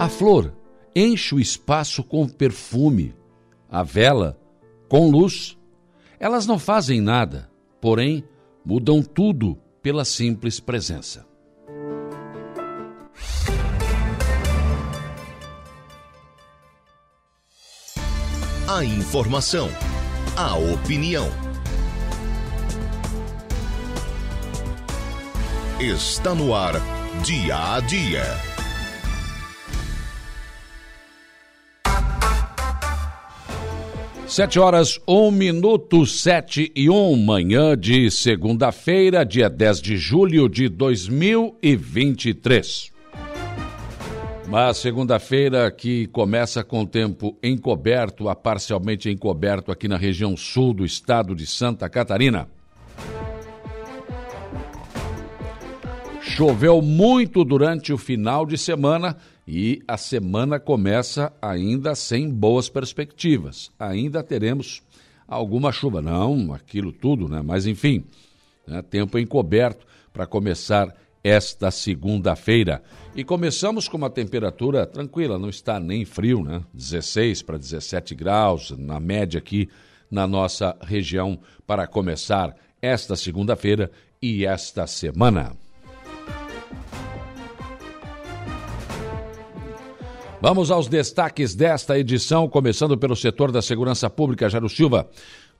A flor enche o espaço com perfume, a vela com luz. Elas não fazem nada, porém mudam tudo pela simples presença. A informação, a opinião. Está no ar, dia a dia. Sete horas, um minuto, sete e um, manhã de segunda-feira, dia 10 de julho de 2023. Uma segunda-feira que começa com tempo encoberto a parcialmente encoberto aqui na região sul do estado de Santa Catarina. Choveu muito durante o final de semana e a semana começa ainda sem boas perspectivas. Ainda teremos alguma chuva, não aquilo tudo, né? Mas enfim, né? tempo encoberto para começar esta segunda-feira. E começamos com uma temperatura tranquila, não está nem frio, né? 16 para 17 graus, na média aqui na nossa região, para começar esta segunda-feira e esta semana. Vamos aos destaques desta edição, começando pelo setor da segurança pública, Jairo Silva.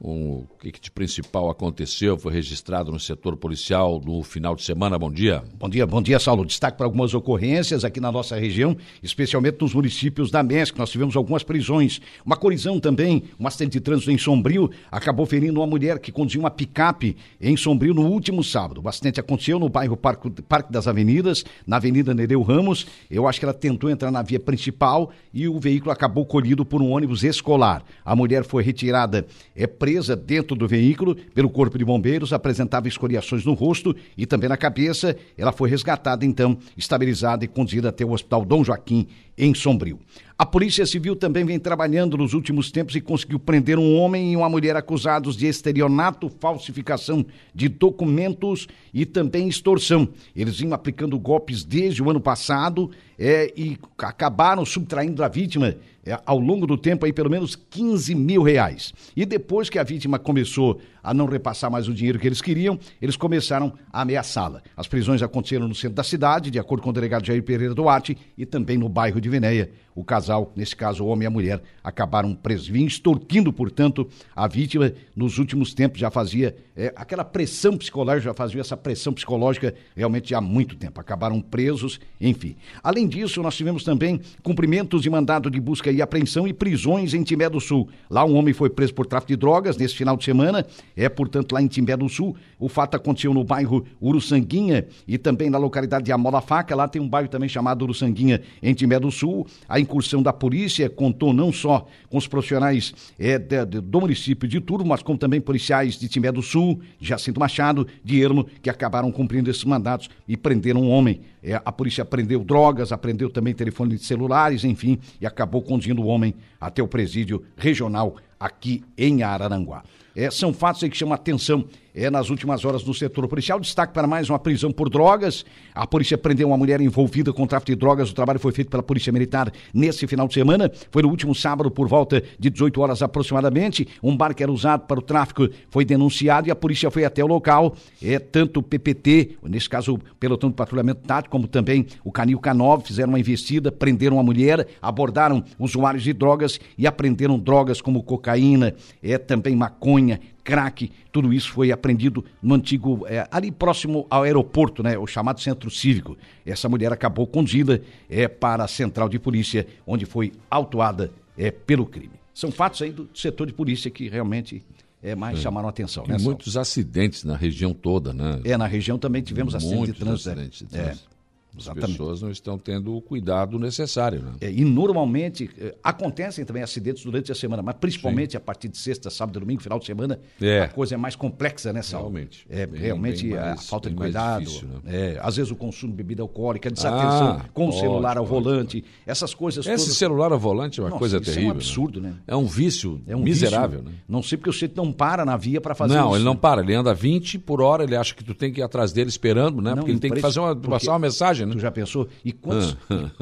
Um, o que, que de principal aconteceu, foi registrado no setor policial no final de semana. Bom dia. Bom dia, bom dia, Saulo. Destaque para algumas ocorrências aqui na nossa região, especialmente nos municípios da MESC. Nós tivemos algumas prisões. Uma colisão também, um acidente de trânsito em Sombrio, acabou ferindo uma mulher que conduzia uma picape em Sombrio no último sábado. O acidente aconteceu no bairro Parque, Parque das Avenidas, na Avenida Nereu Ramos. Eu acho que ela tentou entrar na via principal e o veículo acabou colhido por um ônibus escolar. A mulher foi retirada, é presa dentro do veículo pelo Corpo de Bombeiros, apresentava escoriações no rosto e também na cabeça. Ela foi resgatada, então, estabilizada e conduzida até o Hospital Dom Joaquim, em Sombrio. A Polícia Civil também vem trabalhando nos últimos tempos e conseguiu prender um homem e uma mulher acusados de estelionato, falsificação de documentos e também extorsão. Eles vinham aplicando golpes desde o ano passado é, e acabaram subtraindo da vítima é, ao longo do tempo aí pelo menos 15 mil reais. E depois que a vítima começou a não repassar mais o dinheiro que eles queriam, eles começaram a ameaçá-la. As prisões aconteceram no centro da cidade, de acordo com o delegado Jair Pereira Duarte, e também no bairro de Venéia. O casal, nesse caso o homem e a mulher, acabaram presos, extorquindo, portanto, a vítima. Nos últimos tempos já fazia é, aquela pressão psicológica, já fazia essa pressão psicológica realmente há muito tempo. Acabaram presos, enfim. Além disso, nós tivemos também cumprimentos de mandado de busca e apreensão e prisões em Timbé do Sul. Lá um homem foi preso por tráfico de drogas nesse final de semana é, portanto, lá em Timbé do Sul. O fato aconteceu no bairro Uruçanguinha e também na localidade de Amola Faca. Lá tem um bairro também chamado Uruçanguinha, em Timbé do Sul. A incursão da polícia contou não só com os profissionais é, de, de, do município de Turvo, mas como também policiais de Timbé do Sul, Jacinto Machado, de Ermo, que acabaram cumprindo esses mandatos e prenderam um homem. É, a polícia prendeu drogas, apreendeu também telefones celulares, enfim, e acabou conduzindo o homem até o presídio regional aqui em Araranguá. É, são fatos aí que chamam a atenção é, nas últimas horas no setor policial. Destaque para mais uma prisão por drogas. A polícia prendeu uma mulher envolvida com tráfico de drogas. O trabalho foi feito pela Polícia Militar nesse final de semana. Foi no último sábado, por volta de 18 horas aproximadamente. Um bar que era usado para o tráfico foi denunciado e a polícia foi até o local. É, tanto o PPT, nesse caso o Pelotão de Patrulhamento Tático, como também o Canil K9, fizeram uma investida, prenderam a mulher, abordaram usuários de drogas e apreenderam drogas como cocaína, é, também maconha, crack, tudo isso foi apreendido no antigo, é, ali próximo ao aeroporto, né, o chamado centro cívico. Essa mulher acabou conduzida é, para a central de polícia, onde foi autuada é, pelo crime. São fatos aí do setor de polícia que realmente é, mais é. chamaram a atenção. Né, muitos acidentes na região toda, né? É, na região também tivemos acidentes de trânsito. É. Acidentes de trânsito. As Exatamente. pessoas não estão tendo o cuidado necessário. Né? É, e normalmente é, acontecem também acidentes durante a semana, mas principalmente Sim. a partir de sexta, sábado, domingo, final de semana, é. a coisa é mais complexa, né, Sal? Realmente. É, bem, realmente bem mais, a falta de cuidado. Difícil, né? é, às vezes o consumo de bebida alcoólica, desatenção ah, com pode, o celular ao pode, volante, pode. essas coisas Esse todas... celular ao volante é uma Nossa, coisa terrível. É um absurdo, né? né? É um vício é um miserável. Vício. Né? Não sei porque o sujeito não para na via para fazer não, isso. ele não para, ele anda 20 por hora, ele acha que tu tem que ir atrás dele esperando, né? Não, porque ele tem que fazer uma, porque... passar uma mensagem né? Tu já pensou? E quantos,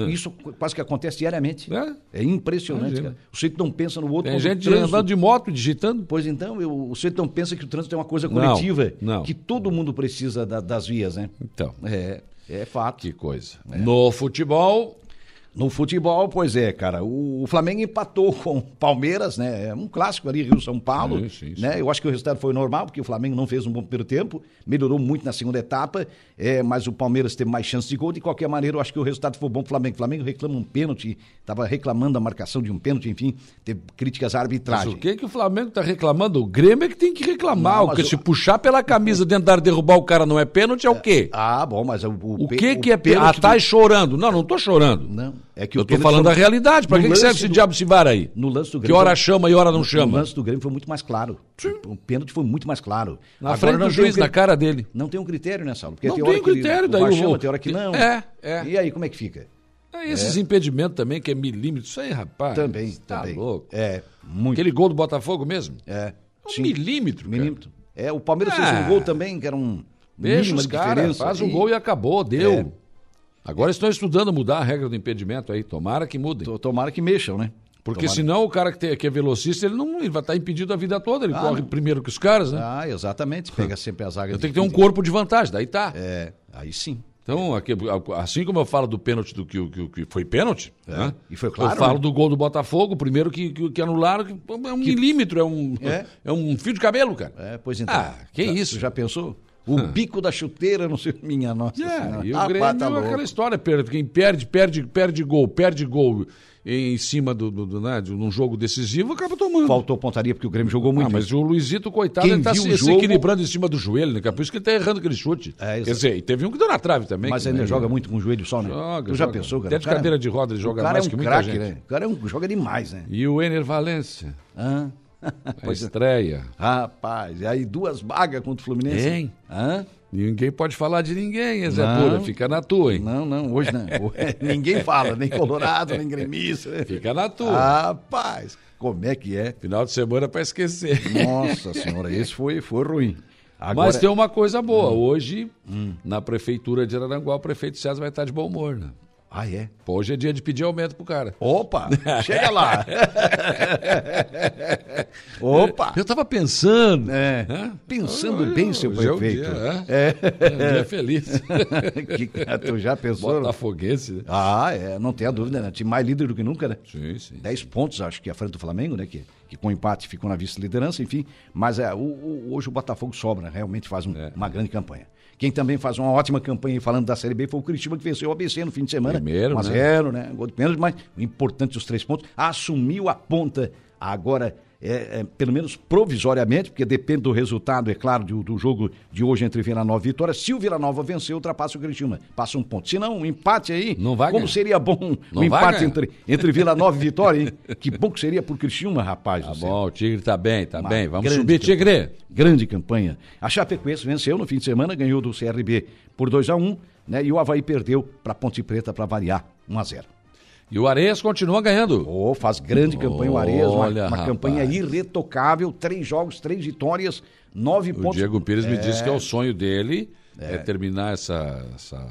isso quase que acontece diariamente. É. É, impressionante, Imagina. cara. O sujeito não pensa no outro. Tem gente andando de moto, digitando. Pois então, eu, o sujeito não pensa que o trânsito é uma coisa Não, coletiva. não. Que todo mundo precisa da- das vias, né? Então, É, é fato. que coisa. No futebol, No futebol, pois é, cara. O, o Flamengo empatou com o Palmeiras, né? É um clássico ali, Rio-São Paulo. Sim, sim, sim. né? Eu acho que o resultado foi normal, porque o Flamengo não fez um bom primeiro tempo, melhorou muito na segunda etapa, é, mas o Palmeiras teve mais chance de gol. De qualquer maneira, eu acho que o resultado foi bom pro Flamengo. O Flamengo reclama um pênalti, estava reclamando a marcação de um pênalti, enfim, teve críticas à mas arbitragem. o que que o Flamengo tá reclamando? O Grêmio é que tem que reclamar. Não, porque mas se o- puxar pela camisa dentro da área derrubar o cara não é pênalti, é o quê? Ah, bom, mas o, o, O que que é pênalti pênalti? Ah, tá do- chorando. Não, não tô chorando. Não, é que Eu pênalti falando da realidade. Pra no que, que serve lance esse do- diabo se var aí? No lance do Que Grêmio. hora chama e hora não No chama. lance do Grêmio foi muito mais claro. O pênalti foi muito mais claro. Na Agora frente do tem juiz, um na cara dele. Não tem um critério, né, Saulo? Porque Não tem tem hora que ele- critério, o daí o- chama, tem hora que não. É, é. E aí, como é que fica? É, esses impedimentos também, que é milímetro. Isso aí, rapaz. Também, tá também. louco. É, muito. Aquele gol do Botafogo mesmo? É, É um sim. milímetro, cara. Milímetro. É, o Palmeiras Ah. fez um gol também, que era um Deixa os caras, faz E gol e acabou, deu. É. Agora estão estudando mudar a regra do impedimento aí, tomara que mudem. to- Tomara que mexam, né? Porque Tomara. senão o cara que, tem- que é velocista, ele não ele vai estar impedido a vida toda, ele Ah, corre não. primeiro que os caras, né? Ah, exatamente. Pega sempre as zagas. Eu tenho que ter um corpo de vantagem, daí tá. É, aí sim. Então, aqui- assim como eu falo do pênalti do que, que, que foi pênalti, né? E foi claro, eu falo né? do gol do Botafogo, primeiro que, que, que anularam, que é um milímetro, é um, É. é. um fio de cabelo, cara. É, pois então. Ah, que isso? Já pensou? O bico da chuteira, não sei, minha nossa É, senhora. e o Rapaz, Grêmio tá é aquela história, perde, quem perde, perde, perde gol, perde gol em cima do, do, do, né, de um jogo decisivo, acaba tomando. Faltou pontaria porque o Grêmio jogou muito. Ah, mas o Luizito, coitado, Quem ele tá se, jogo- equilibrando em cima do joelho, né? Por isso que ele tá errando aquele chute. É, Quer dizer, e teve um que deu na trave também. Mas que, ainda né, joga muito com o joelho só, né? Joga, tu já joga. pensou, cara? Até de cara- cadeira de roda ele joga mais é um que muita gente. né? O cara é um, joga demais, né? E o Ener Valência, Hã? a estreia. Rapaz, e aí duas vagas contra o Fluminense. Hein? Hã? Ninguém pode falar de ninguém, Zé. Pura. Fica na tua, hein? Não, não, hoje não. Ninguém fala, nem Colorado, nem gremista. Fica na tua. Rapaz, como é que é? Final de semana pra esquecer. Nossa senhora, esse foi, foi ruim. Agora, Mas tem uma coisa boa. Hum. Hoje, na prefeitura de Araranguá, o prefeito César vai estar de bom humor, né? Ah, é? Pô, hoje é dia de pedir aumento pro cara. Opa, chega lá. Opa. Eu tava pensando. É, pensando bem, seu Hoje é um prefeito. dia, é. É um dia feliz. que, tu já pensou? Botafoguense, né? Ah, é, não tenha dúvida, né? Time mais líder do que nunca, né? Sim, sim. 10 pontos, acho que à frente do Flamengo, né? Que, que com empate ficou na vice-liderança, enfim. Mas é, o, o- hoje o Botafogo sobra, né? realmente faz um- É. uma grande campanha. Quem também faz uma ótima campanha falando da Série B foi o Curitiba, que venceu o ABC no fim de semana. Primeiro, 1 a né? 0, né? Gol de pênalti, mas o importante os três pontos. Assumiu a ponta agora, é, é, pelo menos provisoriamente, porque depende do resultado, é claro, do, do jogo de hoje entre Vila Nova e Vitória. Se o Vila Nova vencer, ultrapassa o Curitiba. Passa um ponto. Se não, um empate aí. Não vai Como ganhar. seria bom Não um empate ganhar. entre, entre Vila Nova e Vitória, hein? Que bom que seria por Criciúma, rapaz. Tá bom, o Tigre tá bem, tá Uma bem. Vamos subir, campanha. Tigre. Grande campanha. A Chapecoense venceu no fim de semana, ganhou do CRB por 2 a 1 né? E o Havaí perdeu para Ponte Preta para variar 1 a 0 E o Areias continua ganhando. Oh, faz grande campanha o Areias, uma, Olha, uma rapaz. campanha irretocável, três jogos, três vitórias, nove O pontos. Diego Pires me disse que é o sonho dele é, terminar essa, essa,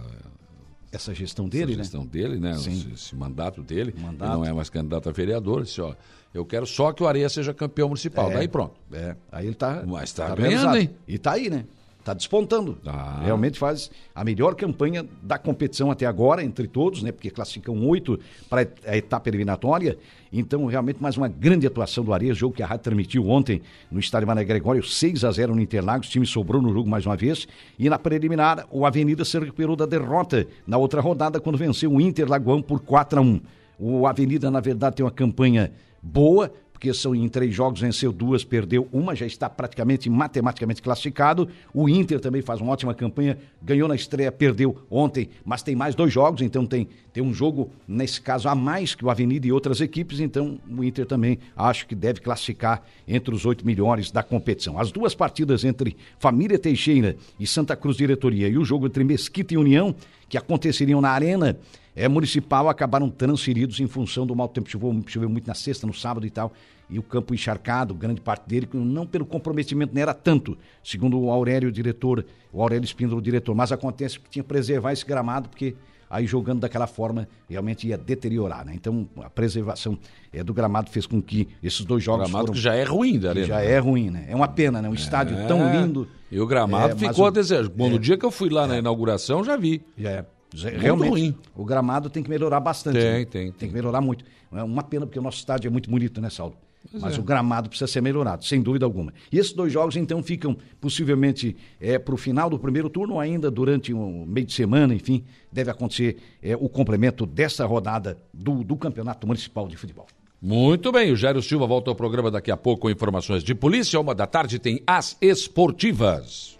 Essa gestão essa dele, né? gestão dele, né? Sim. Esse, mandato dele. Mandato. Ele não é mais candidato a vereador. Disse, ó, eu quero só que o Areias seja campeão municipal. É. Daí pronto. É, aí ele tá. Mas tá ganhando, realizado. hein? E tá aí, né? Tá despontando. Tá. Realmente faz a melhor campanha da competição até agora, entre todos, né? Porque classificam oito para a etapa eliminatória. Então, realmente, mais uma grande atuação do Areias, jogo que a Rádio transmitiu ontem no estádio Mané Gregório, 6 a 0 no Interlagos. O time sobrou no jogo mais uma vez. E na preliminar, o Avenida se recuperou da derrota na outra rodada, quando venceu o Inter Lagoão por 4 a 1 O Avenida, na verdade, tem uma campanha boa, porque são em três jogos, venceu duas, perdeu uma, já está praticamente matematicamente classificado. O Inter também faz uma ótima campanha, ganhou na estreia, perdeu ontem, mas tem mais dois jogos, então tem, tem um jogo, nesse caso, a mais que o Avenida e outras equipes, então o Inter também acho que deve classificar entre os oito melhores da competição. As duas partidas entre Família Teixeira e Santa Cruz Diretoria e o jogo entre Mesquita e União, que aconteceriam na Arena, é, municipal acabaram transferidos em função do mau tempo. Choveu, choveu muito na sexta, no sábado e tal. E o campo encharcado, grande parte dele, não pelo comprometimento, não era tanto, segundo o Aurélio, o diretor, o Aurélio Espíndola, o diretor. Mas acontece que tinha que preservar esse gramado, porque aí jogando daquela forma, realmente ia deteriorar, né? Então, a preservação é, do gramado fez com que esses dois jogos. O gramado foram, que já é ruim da arena. Já é ruim, né? É uma pena, né? Um estádio É. tão lindo. E o gramado É, ficou o- a desejo. Bom, no dia que eu fui lá na inauguração, já vi. Já é. Realmente, ruim. o gramado tem que melhorar bastante. Tem, né? tem, tem. Tem que melhorar muito. É uma pena, porque o nosso estádio é muito bonito, né, Saulo? Mas o gramado precisa ser melhorado, sem dúvida alguma. E esses dois jogos, então, ficam possivelmente é, para o final do primeiro turno, ou ainda durante o meio de semana, enfim, deve acontecer é, o complemento dessa rodada do, do Campeonato Municipal de Futebol. Muito bem, o Jairo Silva volta ao programa daqui a pouco com informações de polícia. Uma da tarde tem as esportivas.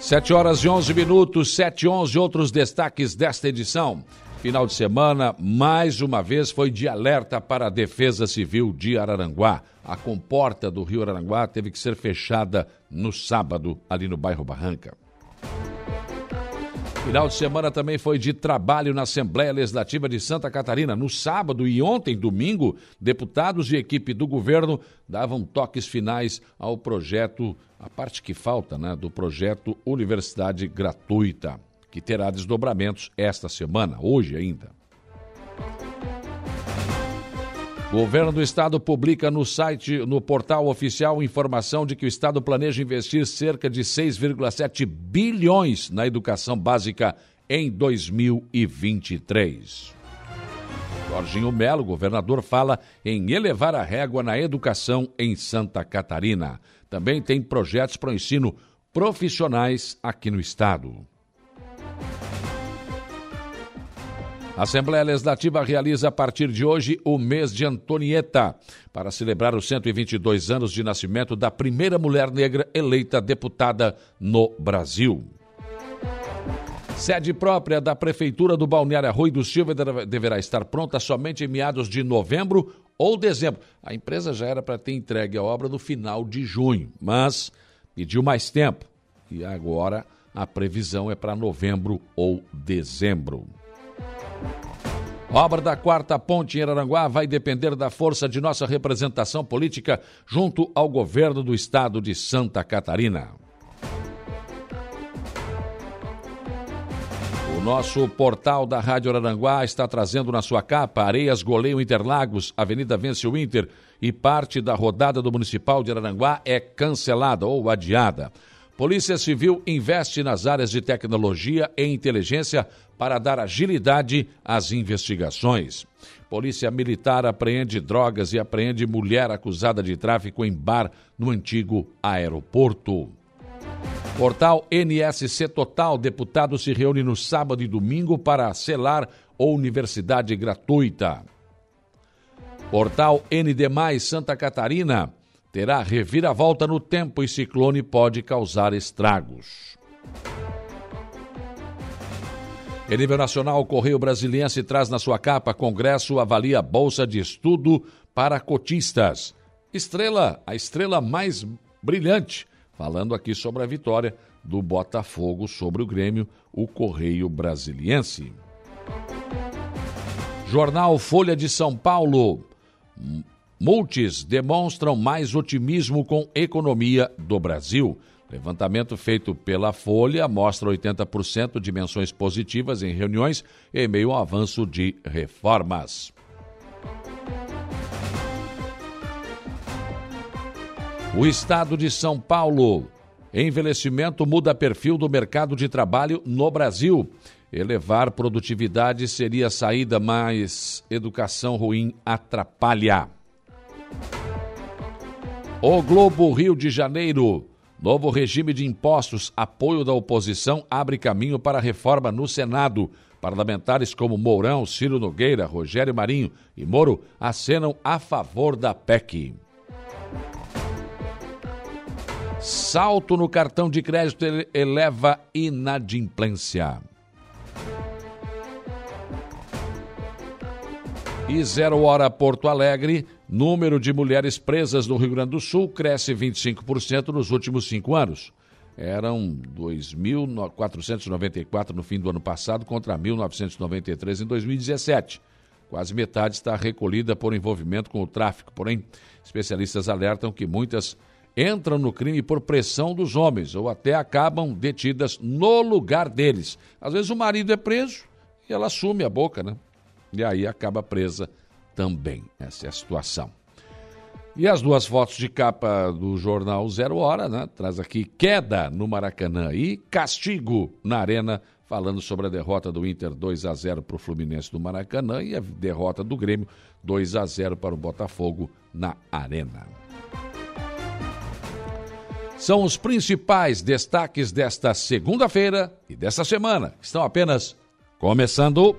7 horas e 11 minutos, 7 e 11, outros destaques desta edição. Final de semana, mais uma vez, foi de alerta para a Defesa Civil de Araranguá. A comporta do Rio Araranguá teve que ser fechada no sábado, ali no bairro Barranca. Final de semana também foi de trabalho na Assembleia Legislativa de Santa Catarina. No sábado e ontem, domingo, deputados e equipe do governo davam toques finais ao projeto, a parte que falta, né, do projeto Universidade Gratuita, que terá desdobramentos esta semana, hoje ainda. Governo do estado publica no site, no portal oficial, informação de que o estado planeja investir cerca de 6,7 bilhões na educação básica em 2023. Jorginho Melo, governador, fala em elevar a régua na educação em Santa Catarina. Também tem projetos para o ensino profissionais aqui no estado. A Assembleia Legislativa realiza a partir de hoje o mês de Antonieta, para celebrar os 122 anos de nascimento da primeira mulher negra eleita deputada no Brasil. Sede própria da Prefeitura do Balneário Arroio do Silva deve- deverá estar pronta somente em meados de novembro ou dezembro. A empresa já era para ter entregue a obra no final de junho, mas pediu mais tempo. E agora a previsão é para novembro ou dezembro. Obra da quarta ponte em Araranguá vai depender da força de nossa representação política junto ao governo do estado de Santa Catarina. O nosso portal da Rádio Araranguá está trazendo na sua capa Areias Goleio Interlagos, Avenida Vence o Inter e parte da rodada do Municipal de Araranguá é cancelada ou adiada. Polícia Civil investe nas áreas de tecnologia e inteligência para dar agilidade às investigações. Polícia Militar apreende drogas e apreende mulher acusada de tráfico em bar no antigo aeroporto. Portal NSC Total, deputado se reúne no sábado e domingo para selar universidade gratuita. Portal ND+, Santa Catarina, terá reviravolta no tempo e ciclone pode causar estragos. Em nível nacional, o Correio Brasiliense traz na sua capa Congresso avalia Bolsa de Estudo para cotistas. Estrela, a estrela mais brilhante, falando aqui sobre a vitória do Botafogo sobre o Grêmio, o Correio Brasiliense. Jornal Folha de São Paulo. Multis demonstram mais otimismo com economia do Brasil. Levantamento feito pela Folha mostra 80% de menções positivas em reuniões em meio ao avanço de reformas. O estado de São Paulo. Envelhecimento muda perfil do mercado de trabalho no Brasil. Elevar produtividade seria a saída, mas educação ruim atrapalha. O Globo Rio de Janeiro. Novo regime de impostos, apoio da oposição abre caminho para a reforma no Senado. Parlamentares como Mourão, Ciro Nogueira, Rogério Marinho e Moro acenam a favor da PEC. Salto no cartão de crédito ele- eleva inadimplência. E zero hora Porto Alegre, número de mulheres presas no Rio Grande do Sul cresce 25% nos últimos cinco anos. Eram 2.494 no fim do ano passado contra 1.993 em 2017. Quase metade está recolhida por envolvimento com o tráfico. Porém, especialistas alertam que muitas entram no crime por pressão dos homens ou até acabam detidas no lugar deles. Às vezes o marido é preso e ela assume a boca, né? E aí acaba presa também. Essa é a situação. E as duas fotos de capa do jornal Zero Hora, né? Traz aqui queda no Maracanã e castigo na Arena, falando sobre a derrota do Inter 2 a 0 para o Fluminense do Maracanã e a derrota do Grêmio 2 a 0 para o Botafogo na Arena. São os principais destaques desta segunda-feira e desta semana, estão apenas começando.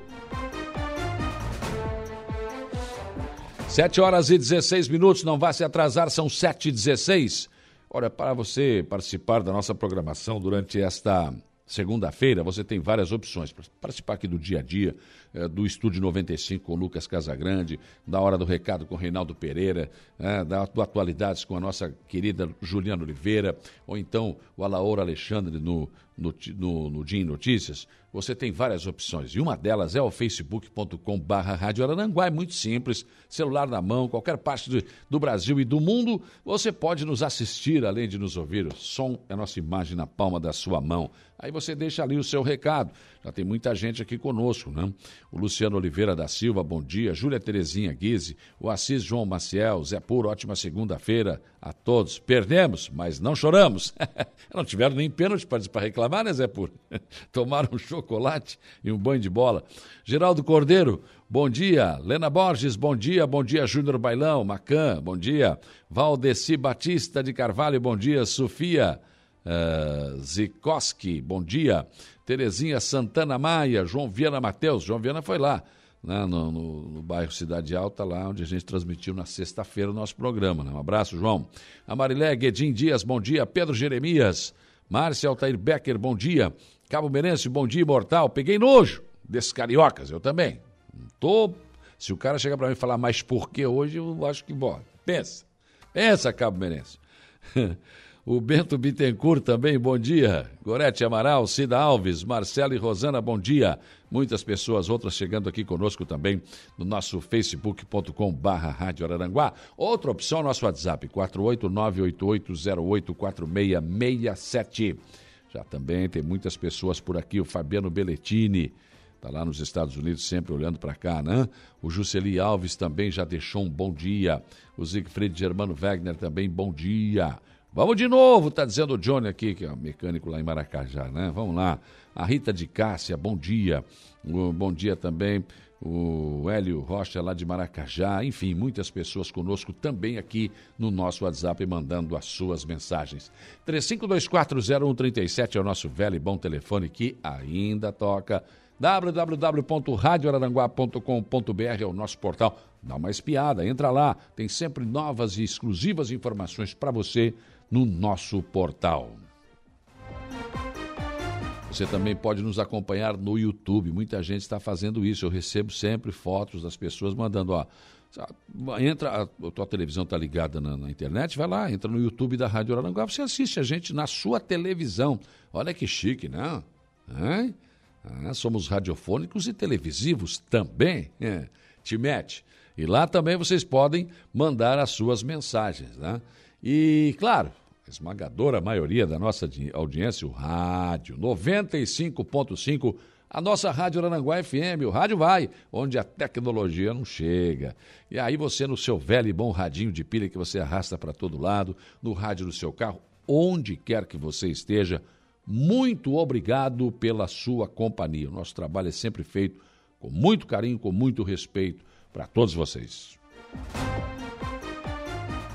7 horas e 16 minutos, não vá se atrasar, são 7 e 16. Olha, para você participar da nossa programação durante esta segunda-feira, você tem várias opções participar aqui do dia a dia, eh, do Estúdio 95 com Lucas Casagrande, da Hora do Recado com Reinaldo Pereira, eh, da, do Atualidades com a nossa querida Juliana Oliveira, ou então o Alaor Alexandre no, no, no, no Dia em Notícias. Você tem várias opções e uma delas é o facebook.com barra Rádio é muito simples, celular na mão, qualquer parte do, do Brasil e do mundo, você pode nos assistir além de nos ouvir. O som é a nossa imagem na palma da sua mão. Aí você deixa ali o seu recado. Já tem muita gente aqui conosco, né? O Luciano Oliveira da Silva, bom dia. Júlia Terezinha Guise, o Assis João Maciel, Zé Puro, ótima segunda-feira a todos. Perdemos, mas não choramos. não tiveram nem pênalti para reclamar, né, Zé Puro? Tomaram um chocolate e um banho de bola. Geraldo Cordeiro, bom dia. Lena Borges, bom dia. Bom dia, Júnior Bailão, Macan, bom dia. Valdeci Batista de Carvalho, bom dia. Sofia uh, Zikoski, bom dia. Terezinha Santana Maia, João Viana Mateus. João Viana foi lá, né, no, no, no, bairro Cidade Alta, lá onde a gente transmitiu na sexta-feira o nosso programa. Né? Um abraço, João. A Marilé Guedin Dias, bom dia. Pedro Jeremias. Márcia Altair Becker, bom dia. Cabo Merense, bom dia, imortal. Peguei nojo desses cariocas, eu também. Tô... Se o cara chegar para mim e falar, mas por que hoje, eu acho que, bom, pensa. Pensa, Cabo Merense. O Bento Bittencourt também, bom dia. Gorete Amaral, Cida Alves, Marcelo e Rosana, bom dia. Muitas pessoas, outras chegando aqui conosco também no nosso facebook.com barra Rádio Araranguá. Outra opção, nosso WhatsApp, 48988084667. Já também tem muitas pessoas por aqui, o Fabiano Belletini, está lá nos Estados Unidos, sempre olhando para cá, né? O Jusceli Alves também já deixou um bom dia. O Siegfried Germano Wegner também, bom dia. Vamos de novo, tá dizendo o Johnny aqui, que é mecânico lá em Maracajá, né? Vamos lá. A Rita de Cássia, bom dia. O, bom dia também o Hélio Rocha lá de Maracajá, enfim, muitas pessoas conosco também aqui no nosso WhatsApp mandando as suas mensagens. 35240137 é o nosso velho e bom telefone que ainda toca. www.radioararanguá.com.br é o nosso portal. Dá uma espiada, entra lá, tem sempre novas e exclusivas informações para você no nosso portal. Você também pode nos acompanhar no YouTube. Muita gente está fazendo isso. Eu recebo sempre fotos das pessoas mandando, ó, entra, a tua televisão está ligada na, na, internet, vai lá, entra no YouTube da Rádio Aranguá, você assiste a gente na sua televisão. Olha que chique, né? É? Ah, somos radiofônicos e televisivos também. É. Te mete. E lá também vocês podem mandar as suas mensagens, né? E, claro, esmagadora maioria da nossa audiência, o rádio, 95.5, a nossa Rádio Arananguá FM, o rádio vai, onde a tecnologia não chega. E aí você no seu velho e bom radinho de pilha que você arrasta para todo lado, no rádio do seu carro, onde quer que você esteja, muito obrigado pela sua companhia. O nosso trabalho é sempre feito com muito carinho, com muito respeito para todos vocês.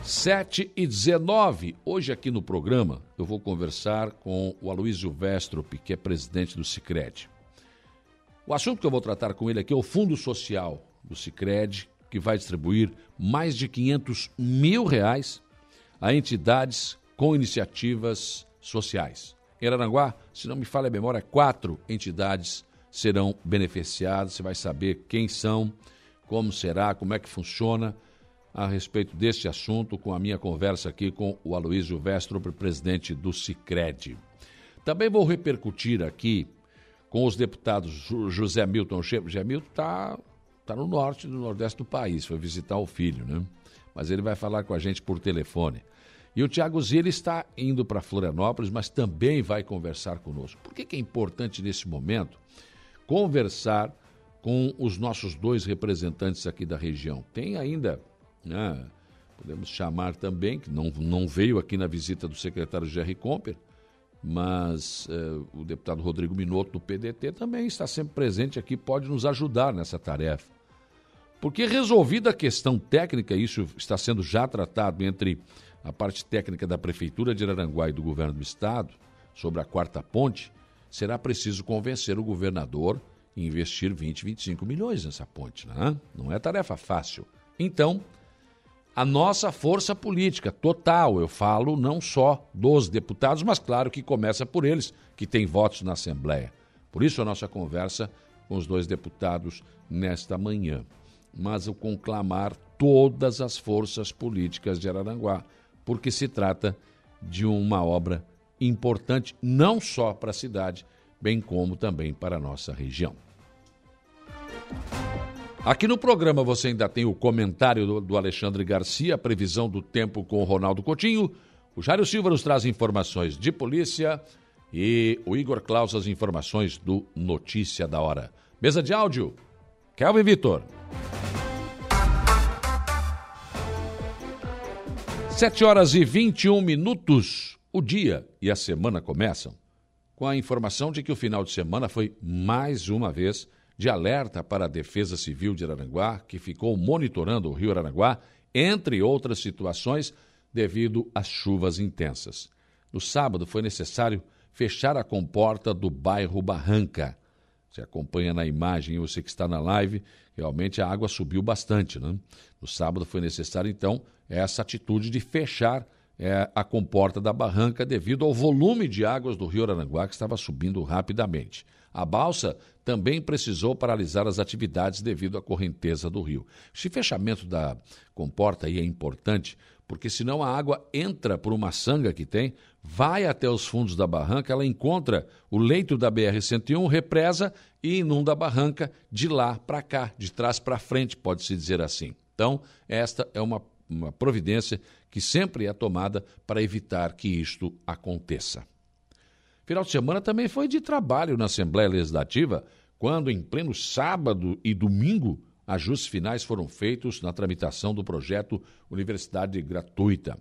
7 e 19. Hoje aqui no programa eu vou conversar com o Aloysio Vestrop, que é presidente do Cicred. O assunto que eu vou tratar com ele aqui é o Fundo Social do Cicred, que vai distribuir mais de 500 mil reais a entidades com iniciativas sociais. Em Araranguá, se não me falha a memória, quatro entidades serão beneficiadas. Você vai saber quem são, como será, como é que funciona a respeito deste assunto com a minha conversa aqui com o Aloysio Vestrup, presidente do Cicred. Também vou repercutir aqui com os deputados José Milton José Milton está tá no norte, no nordeste do país, foi visitar o filho, né? Mas ele vai falar com a gente por telefone. E o Tiago Zilli está indo para Florianópolis, mas também vai conversar conosco. Por que, que é importante nesse momento conversar com os nossos dois representantes aqui da região? Tem ainda, né, podemos chamar também, que não, não veio aqui na visita do secretário Jerry Comper, mas eh, o deputado Rodrigo Minotto do PDT também está sempre presente aqui, pode nos ajudar nessa tarefa. Porque resolvida a questão técnica, isso está sendo já tratado entre a parte técnica da Prefeitura de Araranguá e do Governo do Estado, sobre a quarta ponte, será preciso convencer o governador a investir 20, 25 milhões nessa ponte. Né? Não é tarefa fácil. Então, a nossa força política total, eu falo não só dos deputados, mas claro que começa por eles, que têm votos na Assembleia. Por isso a nossa conversa com os dois deputados nesta manhã. Mas o conclamar todas as forças políticas de Araranguá porque se trata de uma obra importante não só para a cidade, bem como também para a nossa região. Aqui no programa você ainda tem o comentário do, Alexandre Garcia, a previsão do tempo com o Ronaldo Coutinho. O Jário Silva nos traz informações de polícia e o Igor Klaus as informações do Notícia da Hora. Mesa de áudio, Kelvin Vitor. Sete horas e 21 minutos. O dia e a semana começam com a informação de que o final de semana foi mais uma vez de alerta para a Defesa Civil de Araranguá, que ficou monitorando o Rio Araranguá, entre outras situações, devido às chuvas intensas. No sábado foi necessário fechar a comporta do bairro Barranca. Você acompanha na imagem, você que está na live, realmente a água subiu bastante. Né? No sábado foi necessário, então, essa atitude de fechar é, a comporta da barranca devido ao volume de águas do rio Aranguá que estava subindo rapidamente. A balsa também precisou paralisar as atividades devido à correnteza do rio. Esse fechamento da comporta aí é importante, porque senão a água entra por uma sanga que tem, vai até os fundos da barranca, ela encontra o leito da BR-101, represa e inunda a barranca de lá para cá, de trás para frente, pode-se dizer assim. Então, esta é uma uma providência que sempre é tomada para evitar que isto aconteça. Final de semana também foi de trabalho na Assembleia Legislativa, quando, em pleno sábado e domingo, ajustes finais foram feitos na tramitação do projeto Universidade Gratuita.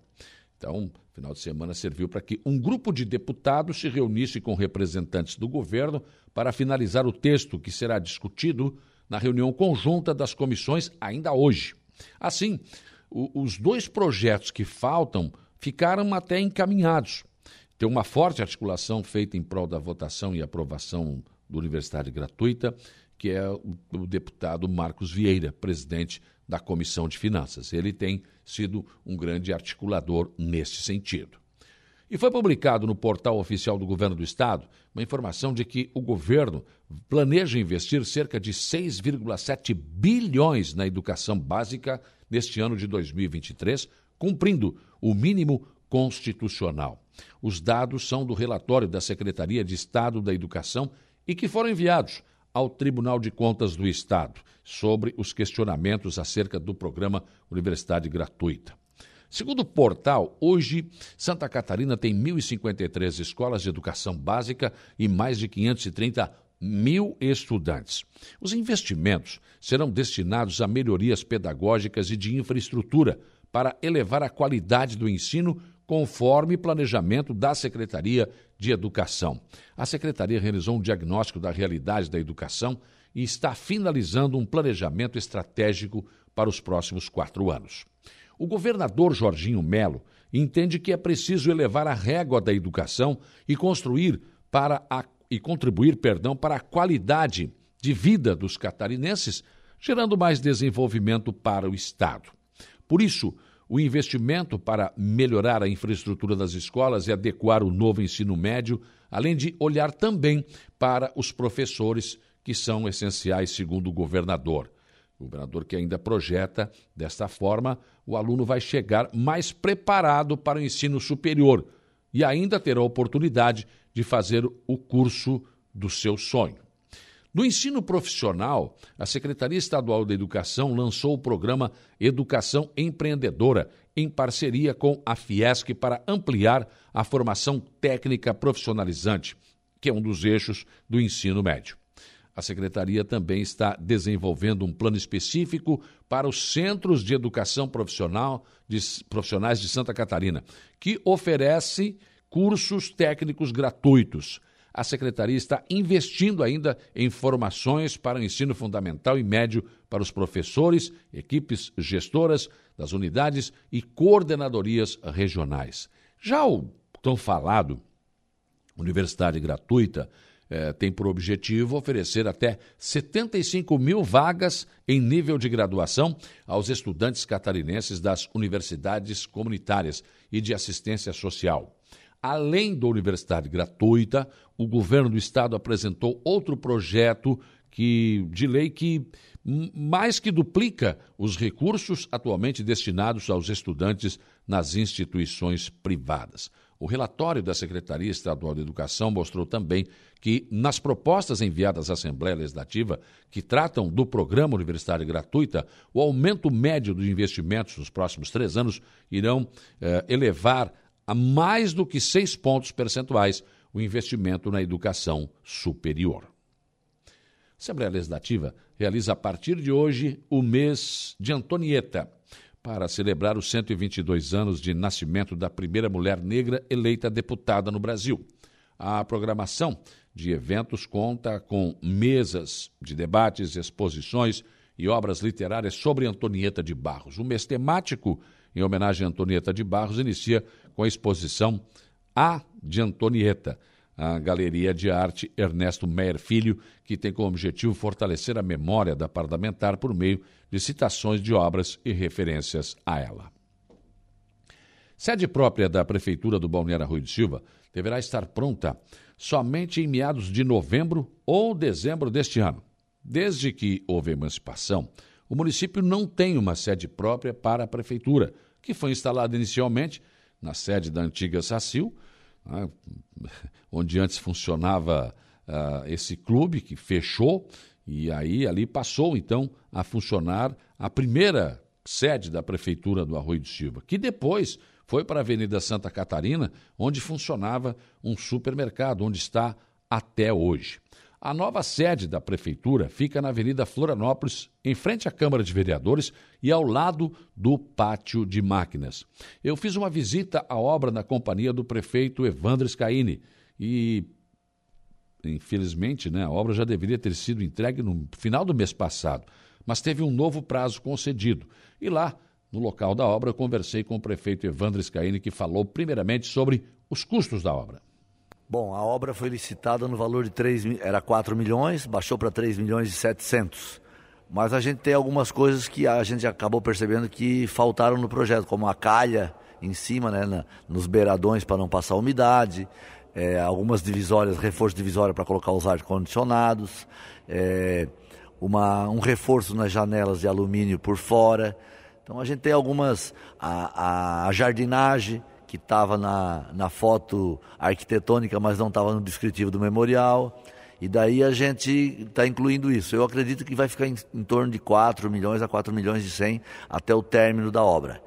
Então, final de semana serviu para que um grupo de deputados se reunisse com representantes do governo para finalizar o texto que será discutido na reunião conjunta das comissões ainda hoje. Assim, o, os dois projetos que faltam ficaram até encaminhados. Tem uma forte articulação feita em prol da votação e aprovação da Universidade Gratuita, que é o, o deputado Marcos Vieira, presidente da Comissão de Finanças. Ele tem sido um grande articulador nesse sentido. E foi publicado no portal oficial do Governo do Estado uma informação de que o governo planeja investir cerca de 6,7 bilhões na educação básica neste ano de 2023, cumprindo o mínimo constitucional. Os dados são do relatório da Secretaria de Estado da Educação e que foram enviados ao Tribunal de Contas do Estado sobre os questionamentos acerca do programa Universidade Gratuita. Segundo o portal, hoje Santa Catarina tem 1.053 escolas de educação básica e mais de 530 mil estudantes. Os investimentos serão destinados a melhorias pedagógicas e de infraestrutura para elevar a qualidade do ensino conforme planejamento da Secretaria de Educação. A Secretaria realizou um diagnóstico da realidade da educação e está finalizando um planejamento estratégico para os próximos quatro anos. O governador Jorginho Melo entende que é preciso elevar a régua da educação e construir para a e contribuir, perdão, para a qualidade de vida dos catarinenses, gerando mais desenvolvimento para o Estado. Por isso, o investimento para melhorar a infraestrutura das escolas e adequar o novo ensino médio, além de olhar também para os professores, que são essenciais, segundo o governador. O governador que ainda projeta, desta forma, o aluno vai chegar mais preparado para o ensino superior e ainda terá a oportunidade de fazer o curso do seu sonho. No ensino profissional, a Secretaria Estadual da Educação lançou o programa Educação Empreendedora, em parceria com a Fiesc, para ampliar a formação técnica profissionalizante, que é um dos eixos do ensino médio. A secretaria também está desenvolvendo um plano específico para os centros de educação profissional de, profissionais de Santa Catarina, que oferece cursos técnicos gratuitos a Secretaria está investindo ainda em formações para o ensino fundamental e médio para os professores, equipes gestoras das unidades e coordenadorias regionais. Já o tão falado Universidade Gratuita eh, tem por objetivo oferecer até 75 mil vagas em nível de graduação aos estudantes catarinenses das universidades comunitárias e de assistência social. Além da universidade gratuita, o governo do estado apresentou outro projeto que, de lei que mais que duplica os recursos atualmente destinados aos estudantes nas instituições privadas. O relatório da Secretaria Estadual de Educação mostrou também que, nas propostas enviadas à Assembleia Legislativa, que tratam do programa universitário gratuita, o aumento médio dos investimentos nos próximos três anos irão eh, elevar a mais do que seis pontos percentuais o investimento na educação superior. A Assembleia Legislativa realiza a partir de hoje o mês de Antonieta, para celebrar os 122 anos de nascimento da primeira mulher negra eleita deputada no Brasil. A programação de eventos conta com mesas de debates, exposições e obras literárias sobre Antonieta de Barros. O mês temático em homenagem a Antonieta de Barros, inicia com a exposição A de Antonieta, a Galeria de Arte Ernesto Meyer Filho, que tem como objetivo fortalecer a memória da parlamentar por meio de citações de obras e referências a ela. Sede própria da Prefeitura do Balneário Rui de Silva deverá estar pronta somente em meados de novembro ou dezembro deste ano. Desde que houve emancipação, o município não tem uma sede própria para a Prefeitura, que foi instalada inicialmente na sede da antiga SACIL, né, onde antes funcionava uh, esse clube que fechou, e aí ali passou então a funcionar a primeira sede da Prefeitura do Arroio do Silva, que depois foi para a Avenida Santa Catarina, onde funcionava um supermercado, onde está até hoje. A nova sede da Prefeitura fica na Avenida Florianópolis, em frente à Câmara de Vereadores e ao lado do Pátio de Máquinas. Eu fiz uma visita à obra na companhia do prefeito Evandro Scaini e, infelizmente, né, a obra já deveria ter sido entregue no final do mês passado, mas teve um novo prazo concedido. E lá, no local da obra, eu conversei com o prefeito Evandro Scaini, que falou primeiramente sobre os custos da obra. Bom, a obra foi licitada no valor de 3, era 4 milhões, baixou para 3 milhões e 700. Mas a gente tem algumas coisas que a gente acabou percebendo que faltaram no projeto, como a calha em cima, né, na, nos beiradões para não passar umidade, é, algumas divisórias, reforço divisória para colocar os ar-condicionados, é, um reforço nas janelas de alumínio por fora. Então a gente tem algumas, a, a, a jardinagem, que estava na, na foto arquitetônica, mas não estava no descritivo do memorial. E daí a gente está incluindo isso. Eu acredito que vai ficar em, em, torno de 4 milhões a 4 milhões e 100 até o término da obra.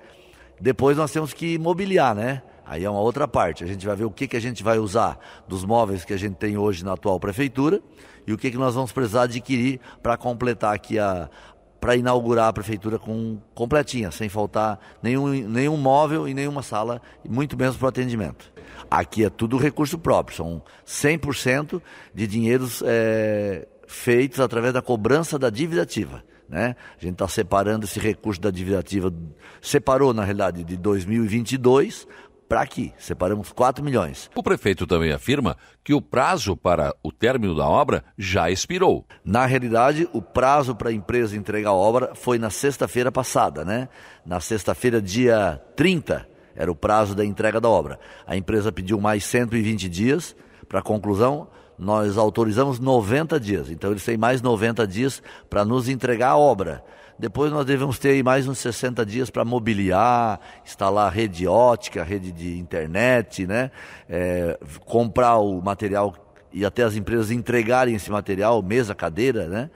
Depois nós temos que mobiliar, né? Aí é uma outra parte. A gente vai ver o que, que a gente vai usar dos móveis que a gente tem hoje na atual prefeitura e o que, que nós vamos precisar adquirir para completar aqui a, para inaugurar a prefeitura com completinha, sem faltar nenhum, nenhum móvel e nenhuma sala, muito menos para o atendimento. Aqui é tudo recurso próprio, são 100% de dinheiros é, feitos através da cobrança da dívida ativa. Né? A gente está separando esse recurso da dívida ativa, separou na realidade de 2022 para aqui. Separamos 4 milhões. O prefeito também afirma que o prazo para o término da obra já expirou. Na realidade, o prazo para a empresa entregar a obra foi na sexta-feira passada, né? Na sexta-feira, dia 30, era o prazo da entrega da obra. A empresa pediu mais 120 dias para conclusão. Nós autorizamos 90 dias. Então, eles têm mais 90 dias para nos entregar a obra. Depois nós devemos ter mais uns 60 dias para mobiliar, instalar rede ótica, rede de internet, né? É, comprar o material e até as empresas entregarem esse material, mesa, cadeira, né?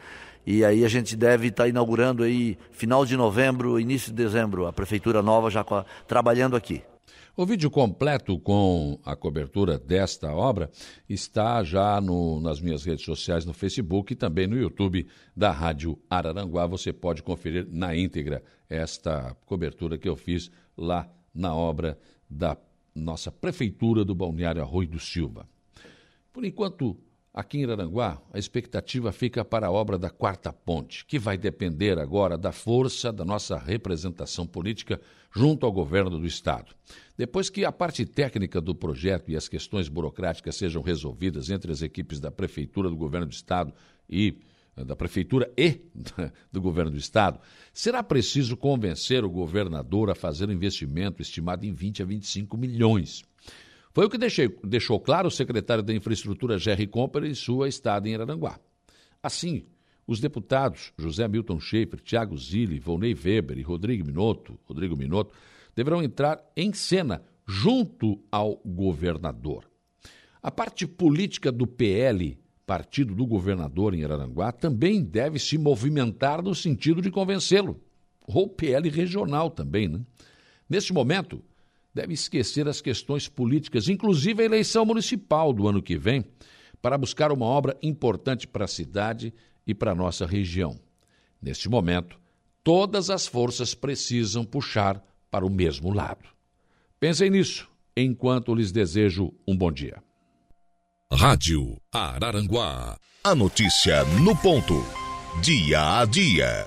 E aí a gente deve estar tá inaugurando aí final de novembro, início de dezembro, a prefeitura nova já trabalhando aqui. O vídeo completo com a cobertura desta obra está já no, nas minhas redes sociais, no Facebook e também no YouTube da Rádio Araranguá. Você pode conferir na íntegra esta cobertura que eu fiz lá na obra da nossa Prefeitura do Balneário Arroio do Silva. Por enquanto, Aqui em Aranguá, a expectativa fica para a obra da Quarta Ponte, que vai depender agora da força da nossa representação política junto ao governo do Estado. Depois que a parte técnica do projeto e as questões burocráticas sejam resolvidas entre as equipes da Prefeitura, do Governo do Estado e eh, da Prefeitura e do Governo do Estado, será preciso convencer o governador a fazer um investimento estimado em 20 a 25 milhões. Foi o que deixei, deixou claro o secretário da Infraestrutura, Jerry Comper, em sua estada em Araranguá. Assim, os deputados José Milton Schaefer, Tiago Zilli, Volney Weber e Rodrigo Minotto, Rodrigo Minotto deverão entrar em cena junto ao governador. A parte política do PL, partido do governador em Araranguá, também deve se movimentar no sentido de convencê-lo. Ou PL regional também, né? Neste momento, deve esquecer as questões políticas, inclusive a eleição municipal do ano que vem, para buscar uma obra importante para a cidade e para a nossa região. Neste momento, todas as forças precisam puxar para o mesmo lado. Pensem nisso enquanto lhes desejo um bom dia. Rádio Araranguá. A notícia no ponto. Dia a dia.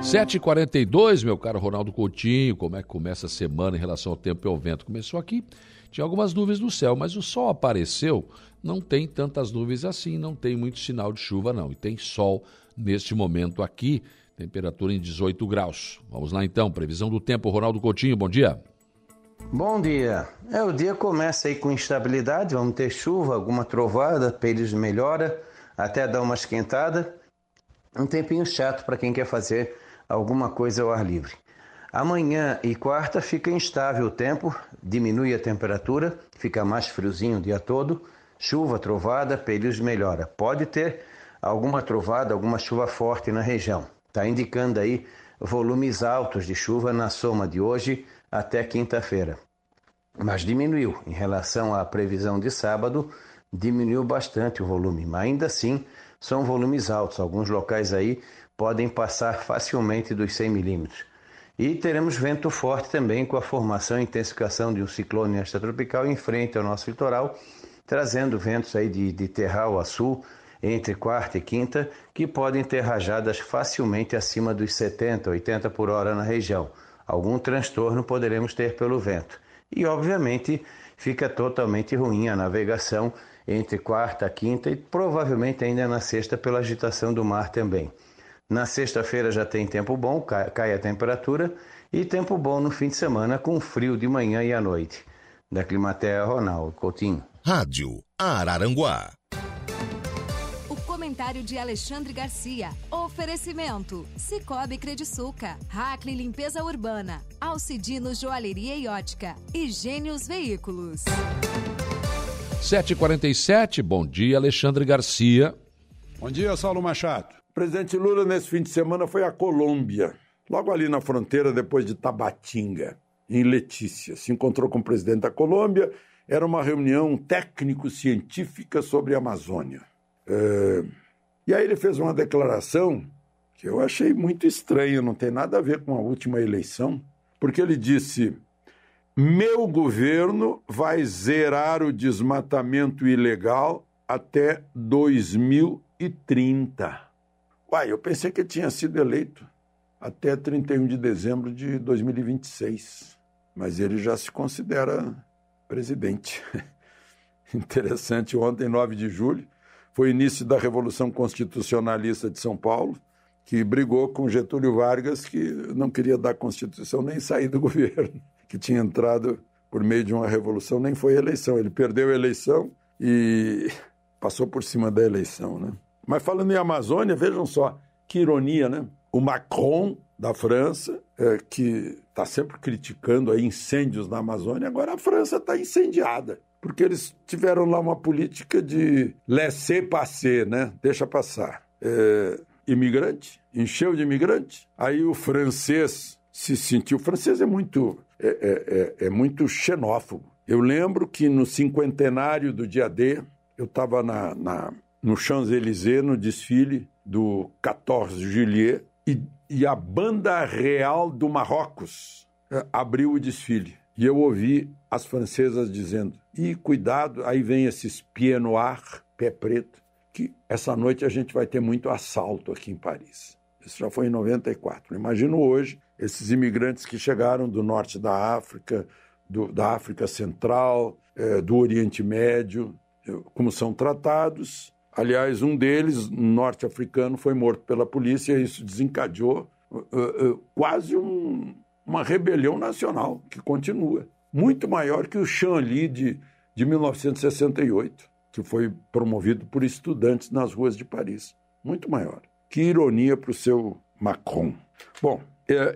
7h42, meu caro Ronaldo Coutinho, como é que começa a semana em relação ao tempo e ao vento? Começou aqui, tinha algumas nuvens no céu, mas o sol apareceu, não tem tantas nuvens assim, não tem muito sinal de chuva não, e tem sol neste momento aqui, temperatura em 18 graus. Vamos lá então, previsão do tempo, Ronaldo Coutinho, bom dia. Bom dia. É, o dia começa aí com instabilidade, vamos ter chuva, alguma trovada, período de melhora, até dar uma esquentada. Um tempinho chato para quem quer fazer alguma coisa ao ar livre. Amanhã e quarta fica instável o tempo, diminui a temperatura, fica mais friozinho o dia todo, chuva, trovada, períodos melhora. Pode ter alguma trovada, alguma chuva forte na região. Está indicando aí volumes altos de chuva na soma de hoje até quinta-feira. Mas diminuiu em relação à previsão de sábado, diminuiu bastante o volume, mas ainda assim são volumes altos. Alguns locais aí podem passar facilmente dos 100 milímetros. E teremos vento forte também com a formação e intensificação de um ciclone extratropical em frente ao nosso litoral, trazendo ventos aí de, de terral a sul entre quarta e quinta, que podem ter rajadas facilmente acima dos 70, 80 por hora na região. Algum transtorno poderemos ter pelo vento. E, obviamente, fica totalmente ruim a navegação entre quarta, quinta e provavelmente ainda na sexta pela agitação do mar também. Na sexta-feira já tem tempo bom, cai a temperatura, e tempo bom no fim de semana com frio de manhã e à noite. Da Climatea, Ronaldo Coutinho. Rádio Araranguá. O comentário de Alexandre Garcia. Oferecimento: Cicobi Crediçuca, Hackley Limpeza Urbana, Alcidino Joalheria e Ótica e Gênios Veículos. 7h47, bom dia, Alexandre Garcia. Bom dia, Saulo Machado presidente Lula, nesse fim de semana, foi à Colômbia, logo ali na fronteira, depois de Tabatinga, em Letícia. Se encontrou com o presidente da Colômbia. Era uma reunião técnico-científica sobre a Amazônia. É... E aí ele fez uma declaração que eu achei muito estranha, não tem nada a ver com a última eleição, porque ele disse: meu governo vai zerar o desmatamento ilegal até 2030. Uai, eu pensei que ele tinha sido eleito até 31 de dezembro de 2026, mas ele já se considera presidente. Interessante, ontem, 9 de julho, foi início da Revolução Constitucionalista de São Paulo, que brigou com Getúlio Vargas, que não queria dar Constituição nem sair do governo, que tinha entrado por meio de uma revolução, nem foi eleição. Ele perdeu a eleição e passou por cima da eleição, né? Mas falando em Amazônia, vejam só, que ironia, né? O Macron da França, é, que está sempre criticando aí incêndios na Amazônia, agora a França está incendiada, porque eles tiveram lá uma política de laisser-passer, né? Deixa passar. É, imigrante, encheu de imigrante, aí o francês se sentiu. O francês é muito, é, é, é, é muito xenófobo. Eu lembro que no cinquentenário do dia D, eu estava na, na, no Champs-Élysées, no desfile do 14 Juillet, e, e a Banda Real do Marrocos eh, abriu o desfile. E eu ouvi as francesas dizendo: e cuidado, aí vem esse pied noir, pé preto, que essa noite a gente vai ter muito assalto aqui em Paris. Isso já foi em 94. Imagino hoje esses imigrantes que chegaram do norte da África, do, da África Central, eh, do Oriente Médio, como são tratados. Aliás, um deles, norte-africano, foi morto pela polícia e isso desencadeou uh, uh, quase um, uma rebelião nacional que continua. Muito maior que o Chanli de, de 1968, que foi promovido por estudantes nas ruas de Paris. Muito maior. Que ironia para o seu Macron. Bom,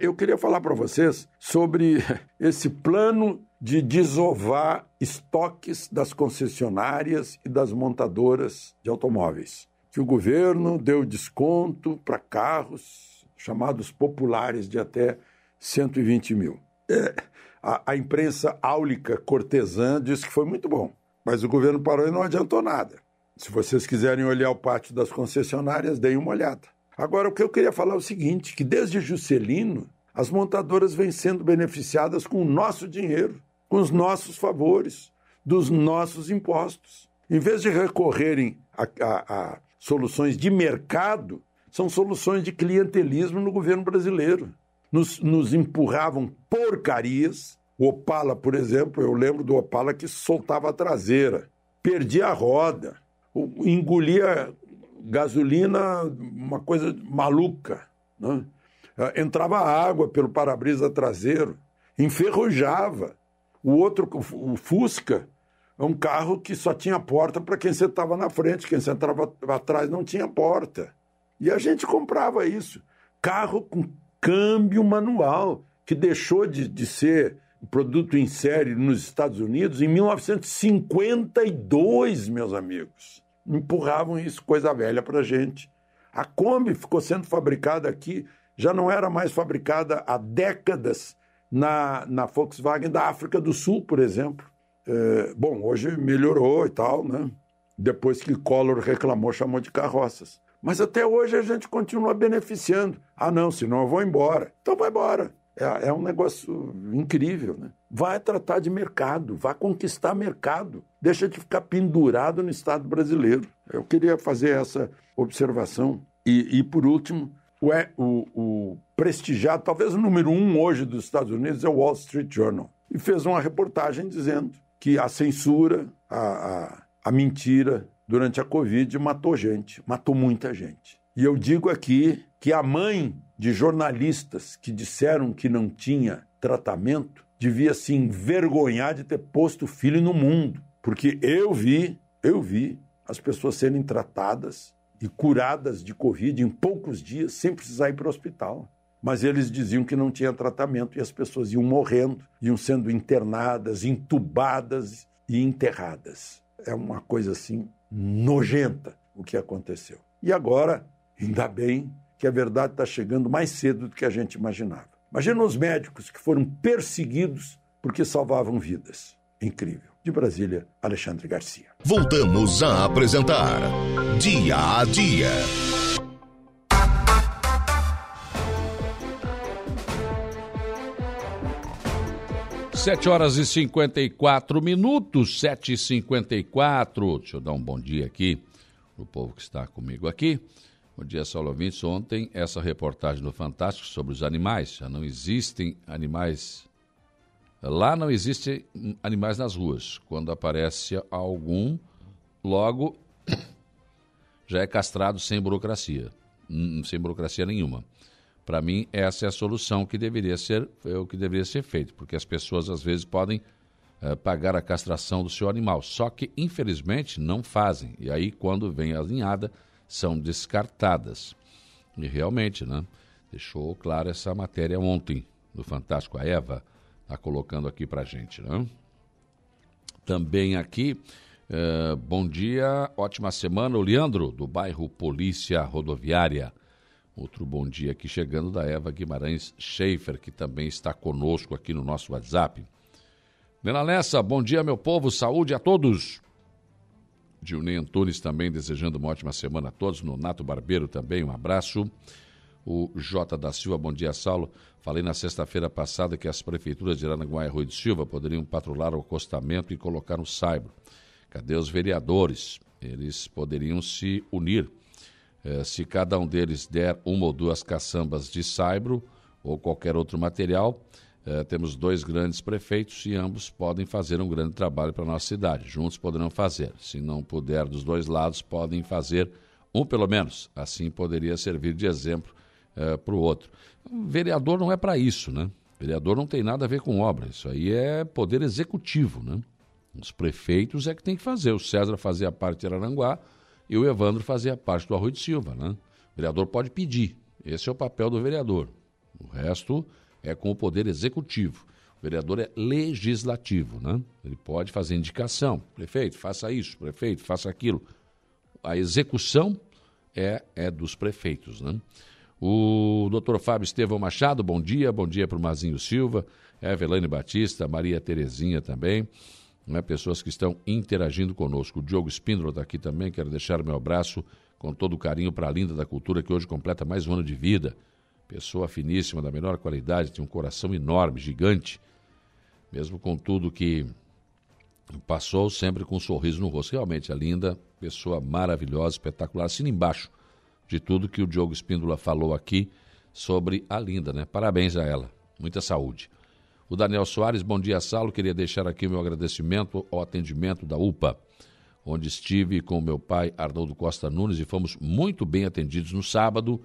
eu queria falar para vocês sobre esse plano de desovar estoques das concessionárias e das montadoras de automóveis. Que o governo deu desconto para carros chamados populares de até 120 mil. É, a, a, imprensa áulica cortesã disse que foi muito bom, mas o governo parou e não adiantou nada. Se vocês quiserem olhar o pátio das concessionárias, deem uma olhada. Agora, o que eu queria falar é o seguinte: que desde Juscelino, as montadoras vêm sendo beneficiadas com o nosso dinheiro, com os nossos favores, dos nossos impostos. Em vez de recorrerem a, a, a soluções de mercado, são soluções de clientelismo no governo brasileiro. Nos, nos empurravam porcarias. O Opala, por exemplo, eu lembro do Opala que soltava a traseira, perdia a roda, engolia gasolina, uma coisa maluca. Né? Ah, entrava água pelo para-brisa traseiro, enferrujava. O outro, o Fusca, é um carro que só tinha porta para quem sentava na frente, quem sentava atrás não tinha porta. E a gente comprava isso. Carro com câmbio manual, que deixou de, de ser produto em série nos Estados Unidos em 1952, meus amigos empurravam isso, coisa velha para a gente. A Kombi ficou sendo fabricada aqui, já não era mais fabricada há décadas na, na Volkswagen da África do Sul, por exemplo. É, bom, hoje melhorou e tal, né? Depois que Collor reclamou, chamou de carroças. Mas até hoje a gente continua beneficiando. Ah, não, senão eu vou embora. Então vai embora. É, é um negócio incrível, né? Vai tratar de mercado, vai conquistar mercado. Deixa de ficar pendurado no Estado brasileiro. Eu queria fazer essa observação. E, e por último, o, o, o prestigiado, talvez o número um hoje dos Estados Unidos, é o Wall Street Journal. E fez uma reportagem dizendo que a censura, a, a, a mentira durante a Covid matou gente, matou muita gente. E eu digo aqui que a mãe de jornalistas que disseram que não tinha tratamento devia se envergonhar de ter posto o filho no mundo. Porque eu vi, eu vi as pessoas serem tratadas e curadas de Covid em poucos dias sem precisar ir para o hospital. Mas eles diziam que não tinha tratamento e as pessoas iam morrendo, iam sendo internadas, entubadas e enterradas. É uma coisa assim nojenta o que aconteceu. E agora, ainda bem que a verdade está chegando mais cedo do que a gente imaginava. Imagina os médicos que foram perseguidos porque salvavam vidas. Incrível. De Brasília, Alexandre Garcia. Voltamos a apresentar Dia a Dia. Sete horas e 54 minutos, sete e cinquenta e quatro. Deixa eu dar um bom dia aqui para o povo que está comigo aqui. Bom dia, Saulo Ouvintes. Ontem, essa reportagem do Fantástico sobre os animais. Já não existem animais. Lá não existem animais nas ruas. Quando aparece algum, logo já é castrado sem burocracia, sem burocracia nenhuma. Para mim, essa é a solução que deveria ser, é o que deveria ser feito, porque as pessoas às vezes podem é, pagar a castração do seu animal, só que infelizmente não fazem. E aí, quando vem a linhada, são descartadas. E realmente, né? Deixou claro essa matéria ontem no Fantástico. A Eva está colocando aqui para gente, né? Também aqui, uh, bom dia, ótima semana, o Leandro, do bairro Polícia Rodoviária. Outro bom dia aqui chegando da Eva Guimarães Schaefer, que também está conosco aqui no nosso WhatsApp. Dona Lessa, bom dia, meu povo, saúde a todos. Dilnei Antunes também desejando uma ótima semana a todos. Nonato Barbeiro também, um abraço. O J da Silva, bom dia, Saulo. Falei na sexta-feira passada que as prefeituras de Aranaguá e Rui de Silva poderiam patrulhar o acostamento e colocar no saibro. Cadê os vereadores? Eles poderiam se unir. Eh, se cada um deles der uma ou duas caçambas de saibro ou qualquer outro material, eh, temos dois grandes prefeitos e ambos podem fazer um grande trabalho para a nossa cidade. Juntos poderão fazer. Se não puder dos dois lados, podem fazer um pelo menos. Assim poderia servir de exemplo eh, para o outro. O vereador não é para isso, né? O vereador não tem nada a ver com obra. Isso aí é poder executivo, né? Os prefeitos é que tem que fazer. O César fazia parte de Araranguá e o Evandro fazia parte do Arroio de Silva, né? O vereador pode pedir. Esse é o papel do vereador. O resto é com o poder executivo. O vereador é legislativo, né? Ele pode fazer indicação. Prefeito, faça isso. Prefeito, faça aquilo. A execução é, é dos prefeitos, né? O doutor Fábio Estevão Machado, bom dia. Bom dia para o Mazinho Silva, Evelane Batista, Maria Terezinha também. Né, pessoas que estão interagindo conosco. O Diogo Espíndola está aqui também. Quero deixar o meu abraço com todo o carinho para a Linda da Cultura, que hoje completa mais um ano de vida. Pessoa finíssima, da melhor qualidade, tem um coração enorme, gigante. Mesmo com tudo que passou, sempre com um sorriso no rosto. Realmente, a linda, pessoa maravilhosa, espetacular. Assina embaixo de tudo que o Diogo Espíndola falou aqui sobre a linda, né? Parabéns a ela. Muita saúde. O Daniel Soares, bom dia, Saulo. Queria deixar aqui meu agradecimento ao atendimento da UPA, onde estive com meu pai Arnoldo Costa Nunes e fomos muito bem atendidos no sábado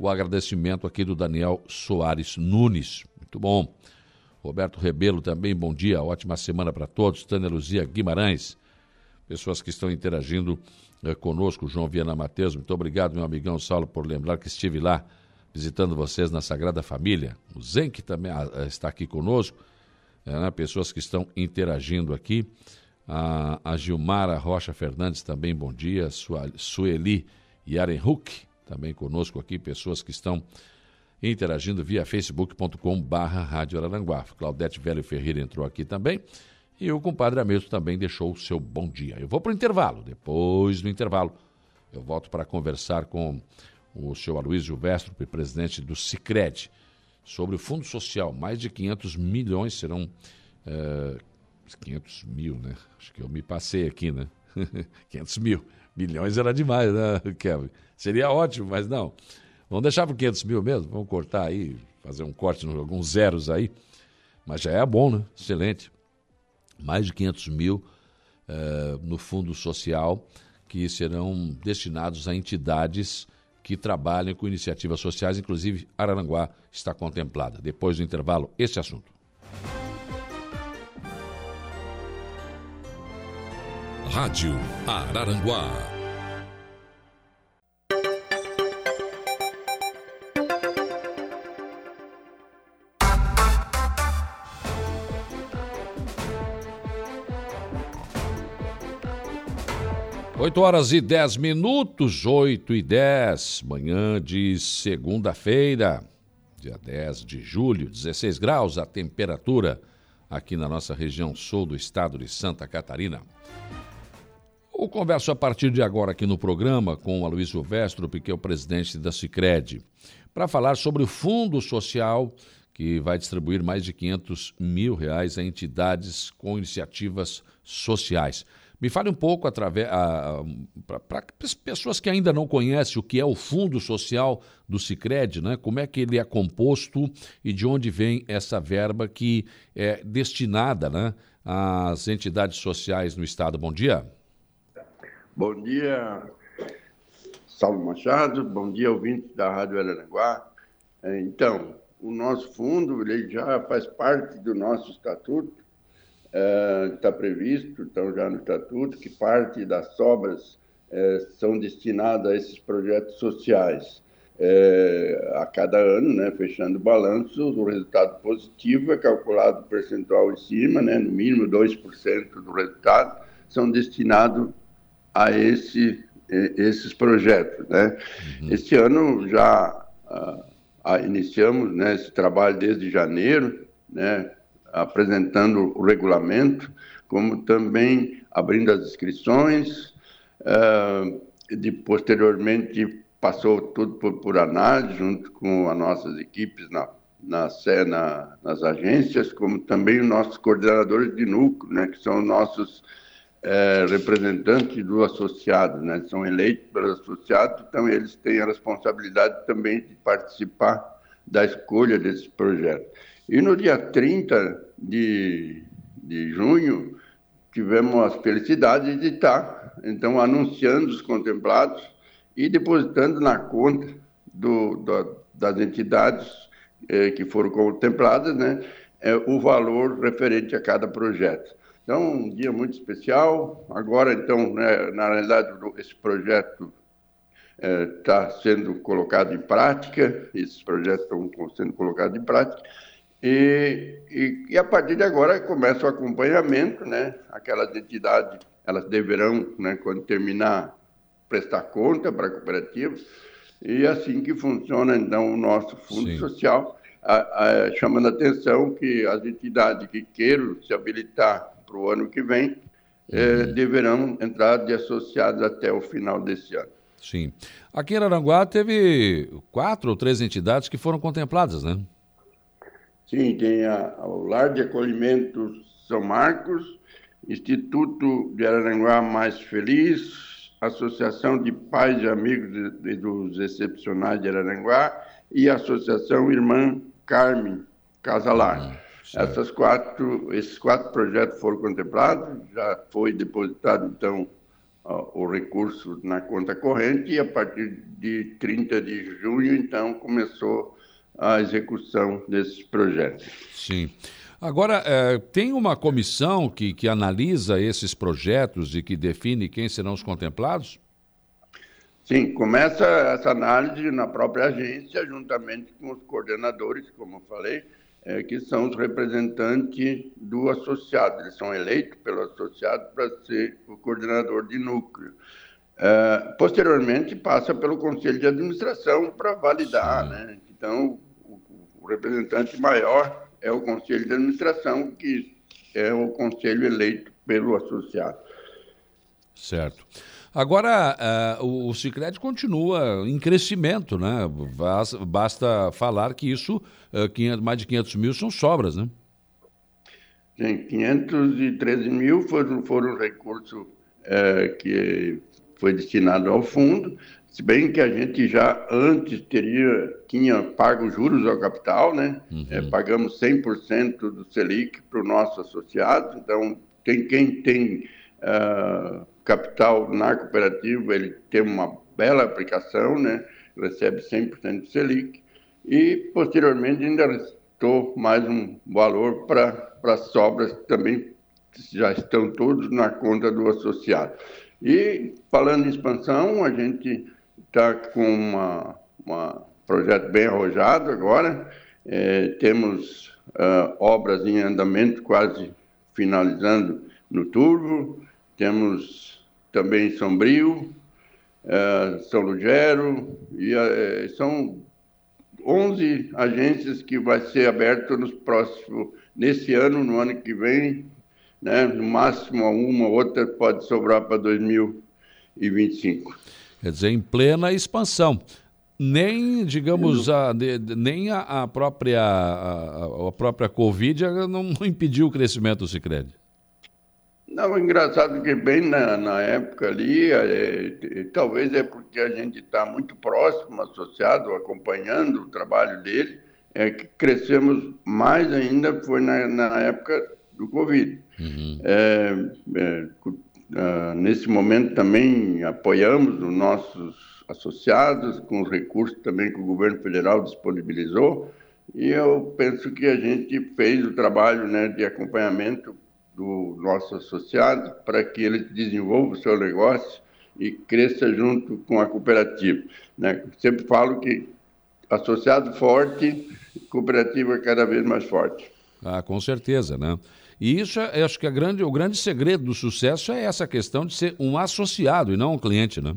o agradecimento aqui do Daniel Soares Nunes. Muito bom. Roberto Rebelo também, bom dia, ótima semana para todos. Tânia Luzia Guimarães, pessoas que estão interagindo eh, conosco, João Viana Matheus. Muito obrigado, meu amigão Saulo, por lembrar que estive lá visitando vocês na Sagrada Família. O Zenk também ah, eh, está aqui conosco, é, né? pessoas que estão interagindo aqui. A, a Gilmara Rocha Fernandes também, bom dia. Sueli Yarenhuk, também conosco aqui, pessoas que estão interagindo via facebook.com barra Rádio Araranguá. Claudete Velho Ferreira entrou aqui também. E o compadre Hamilton também deixou o seu bom dia. Eu vou para o intervalo. Depois do intervalo, eu volto para conversar com o senhor Aloysio Vestrup, presidente do Cicred, sobre o Fundo Social. Mais de 500 milhões serão... É, 500 mil, né? Acho que eu me passei aqui, né? 500 mil. Milhões era demais, né, Kevin? Seria ótimo, mas não. Vamos deixar por 500 mil mesmo? Vamos cortar aí, fazer um corte, alguns zeros aí. Mas já é bom, né? Excelente. Mais de 500 mil uh, no Fundo Social que serão destinados a entidades que trabalham com iniciativas sociais, inclusive Araranguá está contemplada. Depois do intervalo, esse assunto. Rádio Araranguá. Oito horas e dez minutos, oito e dez, manhã de segunda-feira, dia 10 de julho, 16 graus a temperatura aqui na nossa região sul do estado de Santa Catarina. Eu converso a partir de agora aqui no programa com o Aloysio Vestrup, que é o presidente da Cicred, para falar sobre o Fundo Social que vai distribuir mais de 500 mil reais a entidades com iniciativas sociais. Me fale um pouco através para pessoas que ainda não conhecem o que é o Fundo Social do Sicredi, né? Como é que ele é composto e de onde vem essa verba que é destinada, né, às entidades sociais no estado. Bom dia. Bom dia. Saulo Machado, bom dia, ouvintes da Rádio Araranguá. É, então, o nosso fundo ele já faz parte do nosso estatuto, está é, previsto, então, já no estatuto, que parte das sobras é, são destinadas a esses projetos sociais. É, a cada ano, né, fechando o balanço, o resultado positivo é calculado percentual em cima, né, no mínimo 2% do resultado, são destinados a esse, esses projetos. Né? Uhum. Este ano já ah, ah, iniciamos né, esse trabalho desde janeiro, né, apresentando o regulamento, como também abrindo as inscrições, uh, de, posteriormente passou tudo por, por, análise, junto com as nossas equipes na, na, na, nas agências, como também os nossos coordenadores de núcleo, né, que são nossos é, representantes do associado, né? são eleitos pelos associados, então eles têm a responsabilidade também de participar da escolha desse projeto. E no dia 30 de, de junho, tivemos a felicidade de estar, então, anunciando os contemplados e depositando na conta do, das entidades eh, que foram contempladas, né, eh, o valor referente a cada projeto. Então, um dia muito especial. Agora, então, né, na realidade, esse projeto está é, sendo colocado em prática, esses projetos estão sendo colocados em prática, e, e, e, a partir de agora começa o acompanhamento, né? Aquelas entidades, elas deverão, né, quando terminar, prestar conta para a cooperativa, e é assim que funciona, então, o nosso fundo Sim. social, a, a, chamando a atenção que as entidades que queiram se habilitar para o ano que vem, é, deverão entrar de associados até o final desse ano. Sim. Aqui em Aranguá teve quatro ou três entidades que foram contempladas, né? Sim, tem a, o Lar de Acolhimento São Marcos, Instituto de Araranguá Mais Feliz, Associação de Pais e Amigos de, de, dos Excepcionais de Araranguá e Associação Irmã Carmen Casalar. Uhum. Essas quatro, esses quatro projetos foram contemplados, já foi depositado, então, o recurso na conta corrente e a partir de 30 de junho, então, começou a execução desses projetos. Sim. Agora, é, tem uma comissão que, que analisa esses projetos e que define quem serão os contemplados? Sim, começa essa análise na própria agência, juntamente com os coordenadores, como eu falei, é, que são os representantes do associado. Eles são eleitos pelo associado para ser o coordenador de núcleo. É, posteriormente, passa pelo conselho de administração para validar. Né? Então, o, representante maior é o conselho de administração, que é o conselho eleito pelo associado. Certo. Agora, uh, o, o Cicred continua em crescimento, né? Basta falar que isso, uh, eh, 500, mais de 500 mil são sobras, né? Sim, 513 mil foram, foram recursos uh, que foi destinado ao fundo, se bem que a gente já antes teria, tinha pago juros ao capital, né? Uhum. É, pagamos 100% do Selic para o nosso associado, então tem quem tem uh, capital na cooperativa, ele tem uma bela aplicação, né? recebe 100% de Selic, e posteriormente ainda restou mais um valor para as sobras que também já estão todos na conta do associado. E falando em expansão, a gente está com um projeto bem arrojado agora, é, temos uh, obras em andamento quase finalizando no Turvo, temos também Sombrio, é, São Lugero, e é, são 11 agências que vai ser aberto nos próximos, nesse ano, no ano que vem, né? no máximo uma outra pode sobrar para 2025. Quer dizer, em plena expansão. Nem, digamos, a, de, nem a, a própria, a, a, própria Covid não impediu o crescimento do Cicred. Não, engraçado que bem na, na época ali, é, talvez é porque a gente está muito próximo, associado, acompanhando o trabalho dele, é que crescemos mais ainda foi na, na época do Covid. Uhum. É, é, uh, nesse momento também apoiamos os nossos associados com os recursos também que o governo federal disponibilizou e eu penso que a gente fez o trabalho né, de acompanhamento do nosso associado para que ele desenvolva o seu negócio e cresça junto com a cooperativa. Né? Sempre falo que associado forte, cooperativa cada vez mais forte. Ah, com certeza, né? E isso, é, acho que a grande, o grande segredo do sucesso é essa questão de ser um associado e não um cliente, né?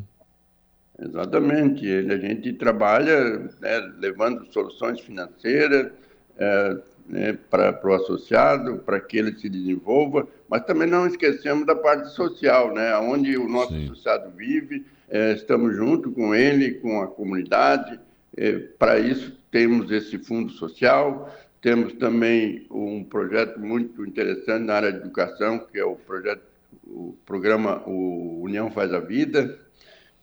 Exatamente. A gente trabalha né, levando soluções financeiras é, né, para o associado, para que ele se desenvolva, mas também não esquecemos da parte social, né, onde o nosso Sim. associado vive, é, estamos junto com ele, com a comunidade. É, para isso, temos esse fundo social, temos também um projeto muito interessante na área de educação, que é o projeto, o programa o União Faz a Vida,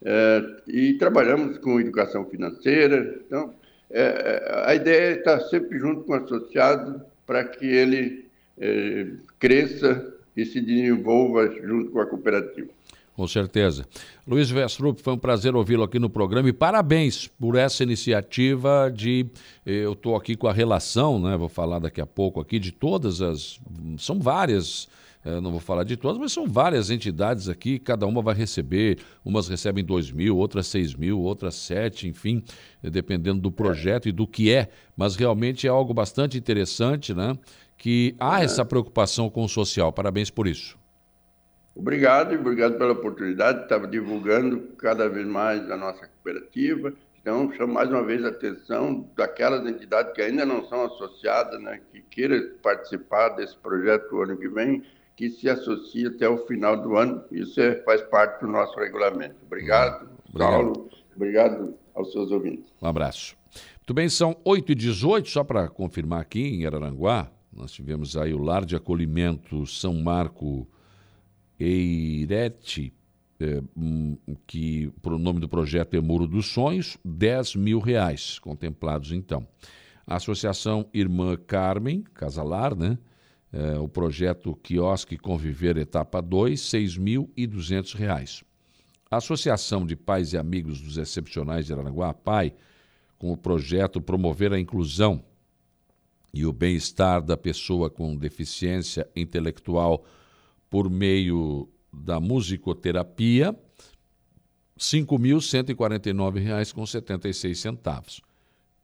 é, e trabalhamos com educação financeira. Então, é, é a ideia é estar sempre junto com o associado para que ele é, cresça e se desenvolva junto com a cooperativa. Com certeza. Luiz Vestrup, foi um prazer ouvi-lo aqui no programa e parabéns por essa iniciativa de. Eh, eu estou aqui com a relação, né? Vou falar daqui a pouco aqui de todas as. São várias. Eh, não vou falar de todas, mas são várias entidades aqui, cada uma vai receber, umas recebem 2 mil, outras 6 mil, outras 7, enfim, dependendo do projeto e do que é, mas realmente é algo bastante interessante, né? Que há essa preocupação com o social. Parabéns por isso. Obrigado e obrigado pela oportunidade de estar divulgando cada vez mais a nossa cooperativa. Então, chamo mais uma vez a atenção daquelas entidades que ainda não são associadas, né, que queiram participar desse projeto o ano que vem, que se associe até o final do ano. Isso é, faz parte do nosso regulamento. Obrigado, obrigado. Paulo. Obrigado aos seus ouvintes. Um abraço. Muito bem, são 8h18, só para confirmar aqui em Araranguá, nós tivemos aí o Lar de Acolhimento São Marco Eirete, é, que o nome do projeto é Muro dos Sonhos, 10 mil reais contemplados então. A Associação Irmã Carmen, Casalar, né? É, o projeto Quiosque Conviver Etapa 2, 6.200 reais. A Associação de Pais e Amigos dos Excepcionais de Aranaguá, PAI, com o projeto Promover a Inclusão e o Bem-Estar da Pessoa com Deficiência Intelectual por meio da musicoterapia, R$ 5.149,76.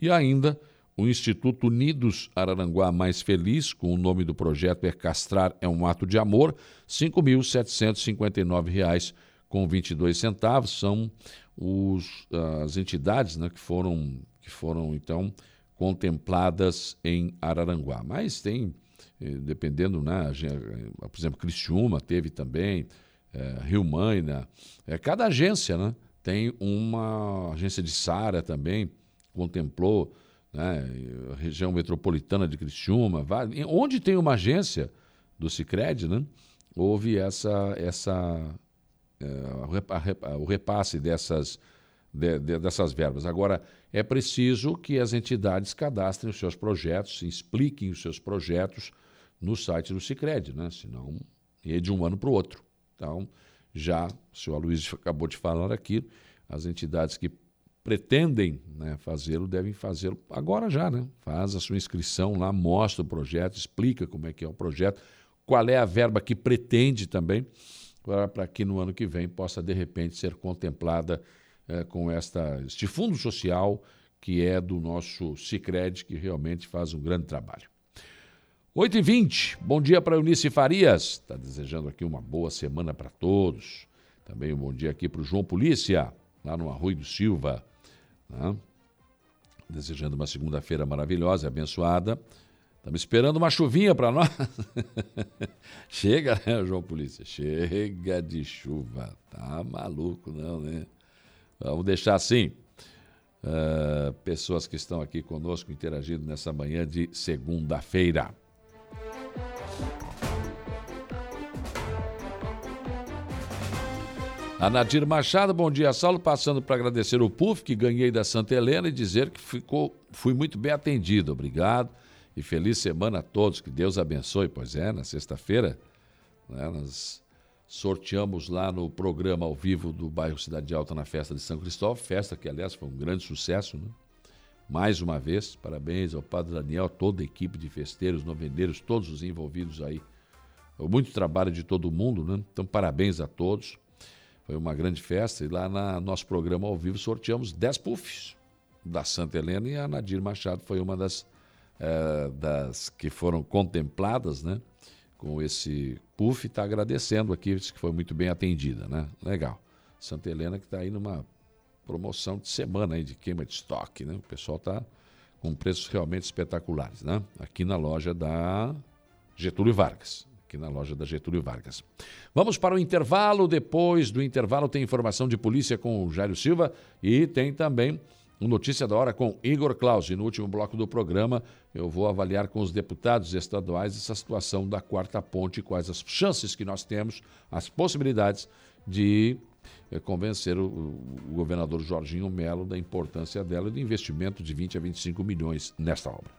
E ainda o Instituto Unidos Araranguá Mais Feliz, com o nome do projeto é Castrar é um Ato de Amor, R$ 5.759,22. São os, as entidades né, que, foram, que foram, então, contempladas em Araranguá. Mas tem dependendo, né? Por exemplo, Criciúma teve também, é, Rio Maina. É, cada agência, né? Tem uma agência de Sara também, contemplou né, a região metropolitana de Criciúma. Onde tem uma agência do Cicred, né? Houve essa, essa, é, o repasse dessas, de, de, dessas verbas. Agora, é preciso que as entidades cadastrem os seus projetos, expliquem os seus projetos, no site do Cicred, né? Senão é de um ano para o outro. Então, já, o senhor Aloysio acabou de falar aqui, as entidades que pretendem né, fazê-lo devem fazê-lo agora já, né? Faz a sua inscrição lá, mostra o projeto, explica como é que é o projeto, qual é a verba que pretende também, para que no ano que vem possa, de repente, ser contemplada é, com esta, este fundo social que é do nosso Cicred, que realmente faz um grande trabalho. 8 e 20 bom dia para Eunice Farias, está desejando aqui uma boa semana para todos. Também um bom dia aqui para o João Polícia, lá no Arroio do Silva. Né? Desejando uma segunda-feira maravilhosa e abençoada. Estamos esperando uma chuvinha para nós. Chega, né, João Polícia? Chega de chuva. Tá maluco, não, né? Vamos deixar assim. Uh, pessoas que estão aqui conosco interagindo nessa manhã de segunda-feira. A Nadir Machado, bom dia, Saulo. Passando para agradecer o PUF que ganhei da Santa Helena e dizer que ficou, fui muito bem atendido. Obrigado e feliz semana a todos. Que Deus abençoe. Pois é, na sexta-feira né, nós sorteamos lá no programa ao vivo do bairro Cidade Alta na festa de São Cristóvão, festa que aliás foi um grande sucesso, né? Mais uma vez, parabéns ao Padre Daniel, toda a equipe de festeiros, novendeiros, todos os envolvidos aí. Muito trabalho de todo mundo, né? Então, parabéns a todos. Foi uma grande festa e lá no nosso programa ao vivo sorteamos 10 puffs da Santa Helena e a Nadir Machado foi uma das, é, das que foram contempladas, né? Com esse puff, está agradecendo aqui, disse que foi muito bem atendida, né? Legal. Santa Helena que está aí numa promoção de semana aí de queima de estoque, né? O pessoal está com preços realmente espetaculares, né? Aqui na loja da Getúlio Vargas. Aqui na loja da Getúlio Vargas. Vamos para o intervalo. Depois do intervalo tem informação de polícia com o Jairo Silva e tem também um Notícia da Hora com Igor Claus. E no último bloco do programa eu vou avaliar com os deputados estaduais essa situação da quarta ponte, quais as chances que nós temos, as possibilidades de é, convencer o, o, governador Jorginho Melo da importância dela e do investimento de 20 a 25 milhões nesta obra.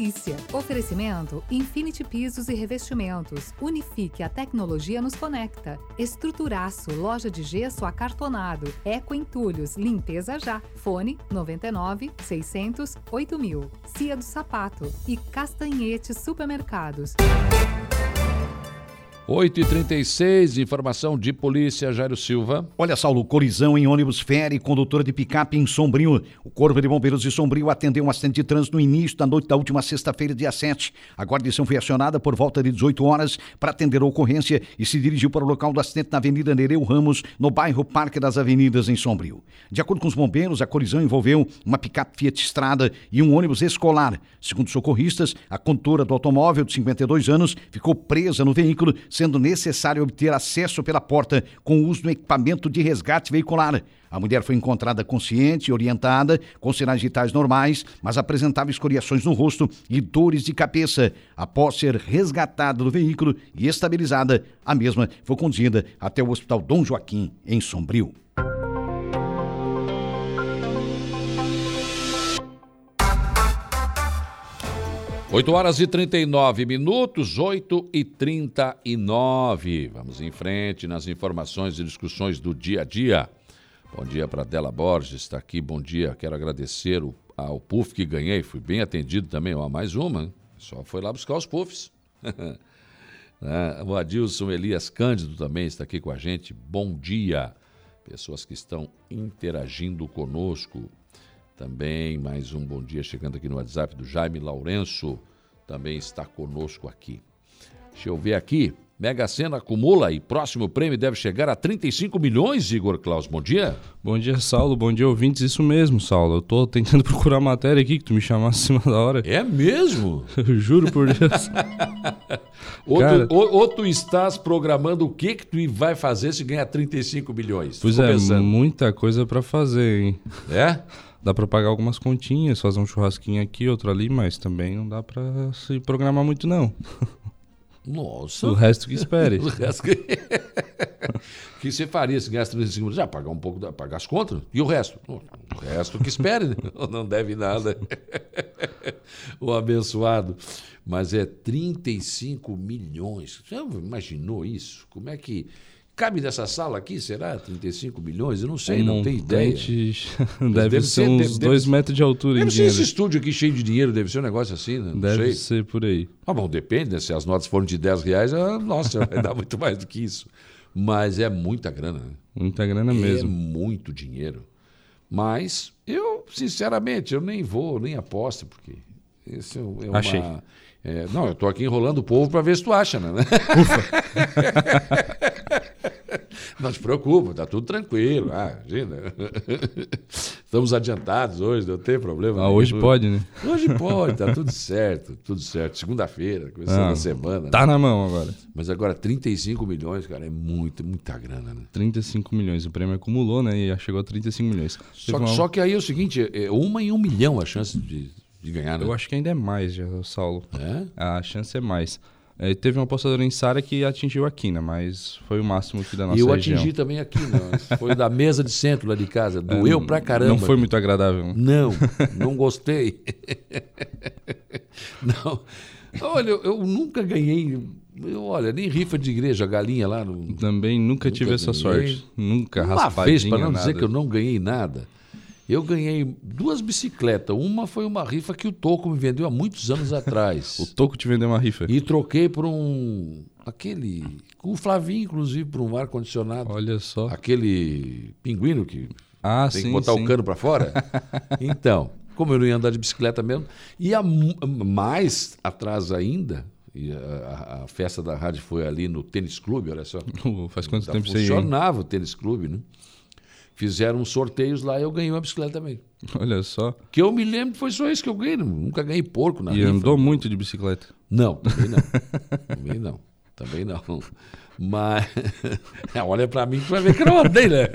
Polícia. Oferecimento Infinity Pisos e Revestimentos. Unifique a tecnologia nos conecta. Estruturaço, loja de gesso acartonado. Eco Entulhos, limpeza já. Fone 99 600 8000. Cia do Sapato e Castanhete Supermercados. 8h36, informação de polícia, Jairo Silva. Olha, Saulo, colisão em ônibus fere condutora de picape em Sombrio. O Corpo de Bombeiros de Sombrio atendeu um acidente de trânsito no início da noite da última sexta-feira, dia 7. A guarnição foi acionada por volta de 18 horas para atender a ocorrência e se dirigiu para o local do acidente na Avenida Nereu Ramos, no bairro Parque das Avenidas, em Sombrio. De acordo com os bombeiros, a colisão envolveu uma picape Fiat Estrada e um ônibus escolar. Segundo socorristas, a condutora do automóvel, de 52 anos, ficou presa no veículo, sendo necessário obter acesso pela porta com o uso do equipamento de resgate veicular. A mulher foi encontrada consciente orientada, com sinais vitais normais, mas apresentava escoriações no rosto e dores de cabeça. Após ser resgatada do veículo e estabilizada, a mesma foi conduzida até o Hospital Dom Joaquim, em Sombrio. 8 horas e 39 minutos, 8 e 39. Vamos em frente nas informações e discussões do dia a dia. Bom dia para Dela Borges, está aqui. Bom dia, quero agradecer o, ao PUF que ganhei, fui bem atendido também. Ó, mais uma, hein? só foi lá buscar os PUFs. é, o Adilson Elias Cândido também está aqui com a gente. Bom dia, pessoas que estão interagindo conosco. Também mais um bom dia chegando aqui no WhatsApp do Jaime Lourenço, também está conosco aqui. Deixa eu ver aqui. Mega Sena acumula e próximo prêmio deve chegar a 35 milhões, Igor Klaus. Bom dia. Bom dia, Saulo. Bom dia, ouvintes. Isso mesmo, Saulo. Eu tô tentando procurar matéria aqui que tu me chamasse acima da hora. É mesmo? Juro por Deus. ou, Cara... tu, ou, ou, tu estás programando o que que tu vai fazer se ganhar 35 milhões? Pois Ficou é, pensando. muita coisa para fazer, hein? É? Dá para pagar algumas continhas, fazer um churrasquinho aqui, outro ali, mas também não dá para se programar muito não. Nossa. O resto que espere. o resto que... que você faria se ganhasse 35 minutos? Já pagar um pouco, da... pagar as contas. E o resto? O resto que espere, né? não deve nada. o abençoado. Mas é 35 milhões. Você imaginou isso? Como é que Cabe nessa sala aqui, será? 35 milhões? Eu não sei, um não tenho ideia. deve, deve ser uns 2 metros de altura deve dinheiro. esse estúdio aqui cheio de dinheiro, deve ser um negócio assim, né? Não deve sei. ser por aí. Ah, bom, depende, né? Se as notas forem de 10 reais, ah, nossa, vai dar muito mais do que isso. Mas é muita grana, né? Muita grana é mesmo. É muito dinheiro. Mas eu, sinceramente, eu nem vou, nem aposto, porque isso é uma... Achei. É, não, eu tô aqui enrolando o povo para ver se tu acha, né? Ufa! Não se preocupa, tá tudo tranquilo. Ah, imagina. Estamos adiantados hoje, não tem problema. Ah, hoje pode, né? Hoje pode, tá tudo certo, tudo certo. Segunda-feira, começando ah, a semana. Tá né? na mão agora. Mas agora 35 milhões, cara, é muito, muita grana, né? 35 milhões. O prêmio acumulou, né? E já chegou a 35 milhões. Só, uma... só que aí é o seguinte, é uma em um milhão a chance de, de ganhar, né? Eu acho que ainda é mais, já, Saulo. É? A chance é mais. É, teve uma apostadora em Sara que atingiu a quina, mas foi o máximo que da nossa E eu região. atingi também a quina. Foi da mesa de centro lá de casa. Doeu é, pra caramba. Não foi muito agradável. Não, não gostei. não. Olha, eu, eu nunca ganhei eu, olha, nem rifa de igreja, galinha lá. No, Também nunca, tive essa sorte. Nunca Uma vez, para não nada. dizer que eu não ganhei nada. Eu ganhei duas bicicletas. Uma foi uma rifa que o Toco me vendeu há muitos anos atrás. o Toco te vendeu uma rifa? E troquei por um. Aquele. Com o Flavinho, inclusive, por um ar-condicionado. Olha só. Aquele pinguino que ah, tem sim, que botar sim. o cano para fora. então, como eu não ia andar de bicicleta mesmo. E a, mais atrás ainda, e a, a, festa da rádio foi ali no tênis clube, olha só. Faz quanto Já tempo você Funcionava o tênis clube, né? Fizeram sorteios lá e eu ganhei uma bicicleta também. Olha só. Que eu me lembro foi só isso que eu ganhei. Nunca ganhei porco na E rifa. andou muito de bicicleta? Não, também não. também não. Também não. Mas olha para mim que vai ver que eu não andei, né?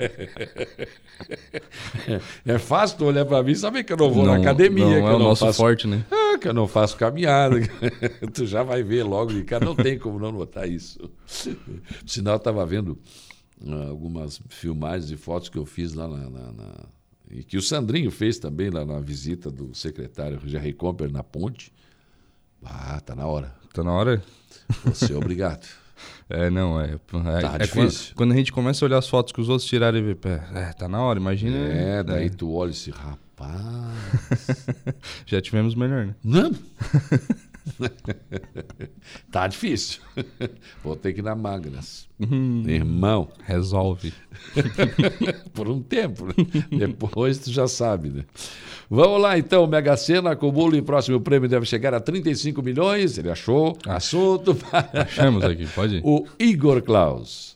É fácil tu olhar para mim e saber que eu não vou não, na academia. Não que é eu o não nosso faço... forte, né? Ah, que eu não faço caminhada. tu já vai ver logo de cara. Não tem como não notar isso. Sinal, eu estava vendo algumas filmagens e fotos que eu fiz lá na, na, na, E que o Sandrinho fez também lá na visita do secretário Jerry Comper na ponte. Ah, tá na hora. Tá na hora? Você é obrigado. É, não, é. É, tá é difícil. Quando, quando, a gente começa a olhar as fotos que os outros tiraram e ver, é, tá na hora, imagina. É, daí é. tu olha esse rapaz. Já tivemos melhor, né? Não? tá difícil. Vou ter que ir na Magras. Hum, Irmão. Resolve. Por um tempo. Né? Depois tu já sabe, né? Vamos lá então, Mega Sena, acumula e próximo prêmio deve chegar a 35 milhões. Ele achou Ah. assunto Achamos aqui, pode ir. o Igor Klaus.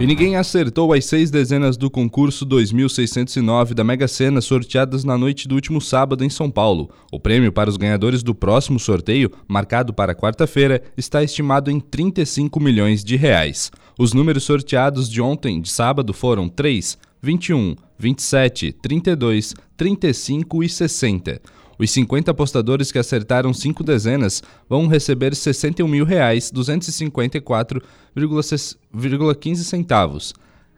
E ninguém acertou as seis dezenas do concurso 2609 da Mega Sena sorteadas na noite do último sábado em São Paulo. O prêmio para os ganhadores do próximo sorteio, marcado para quarta-feira, está estimado em 35 milhões de reais. Os números sorteados de ontem, de sábado, foram 3, 21, 27, 32, 35 e 60. Os 50 apostadores que acertaram cinco dezenas vão receber 61 mil reais, 254,15 centavos,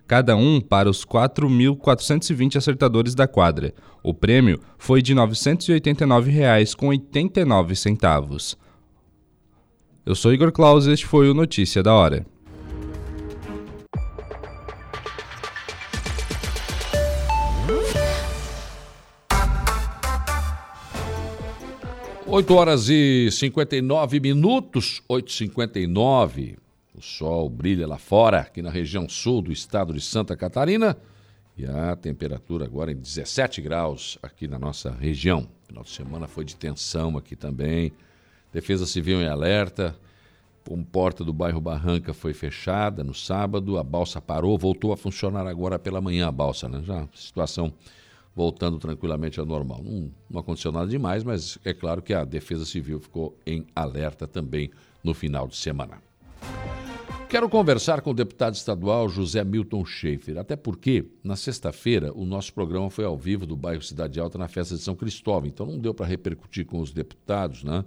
cada um para os 4.420 acertadores da quadra. O prêmio foi de 989 reais com 89 centavos. Eu sou Igor Claus e este foi o Notícia da Hora. 8 horas e 59 minutos, 8h59. O sol brilha lá fora, aqui na região sul do estado de Santa Catarina. E a temperatura agora em 17 graus aqui na nossa região. Final de semana foi de tensão aqui também. Defesa Civil em alerta. Porta do bairro Barranca foi fechada no sábado. A balsa parou, voltou a funcionar agora pela manhã a balsa, né? Já situação voltando tranquilamente ao normal. Não, não, aconteceu nada demais, mas é claro que a Defesa Civil ficou em alerta também no final de semana. Quero conversar com o deputado estadual José Milton Schaefer, até porque na sexta-feira o nosso programa foi ao vivo do bairro Cidade Alta na festa de São Cristóvão, então não deu para repercutir com os deputados, né?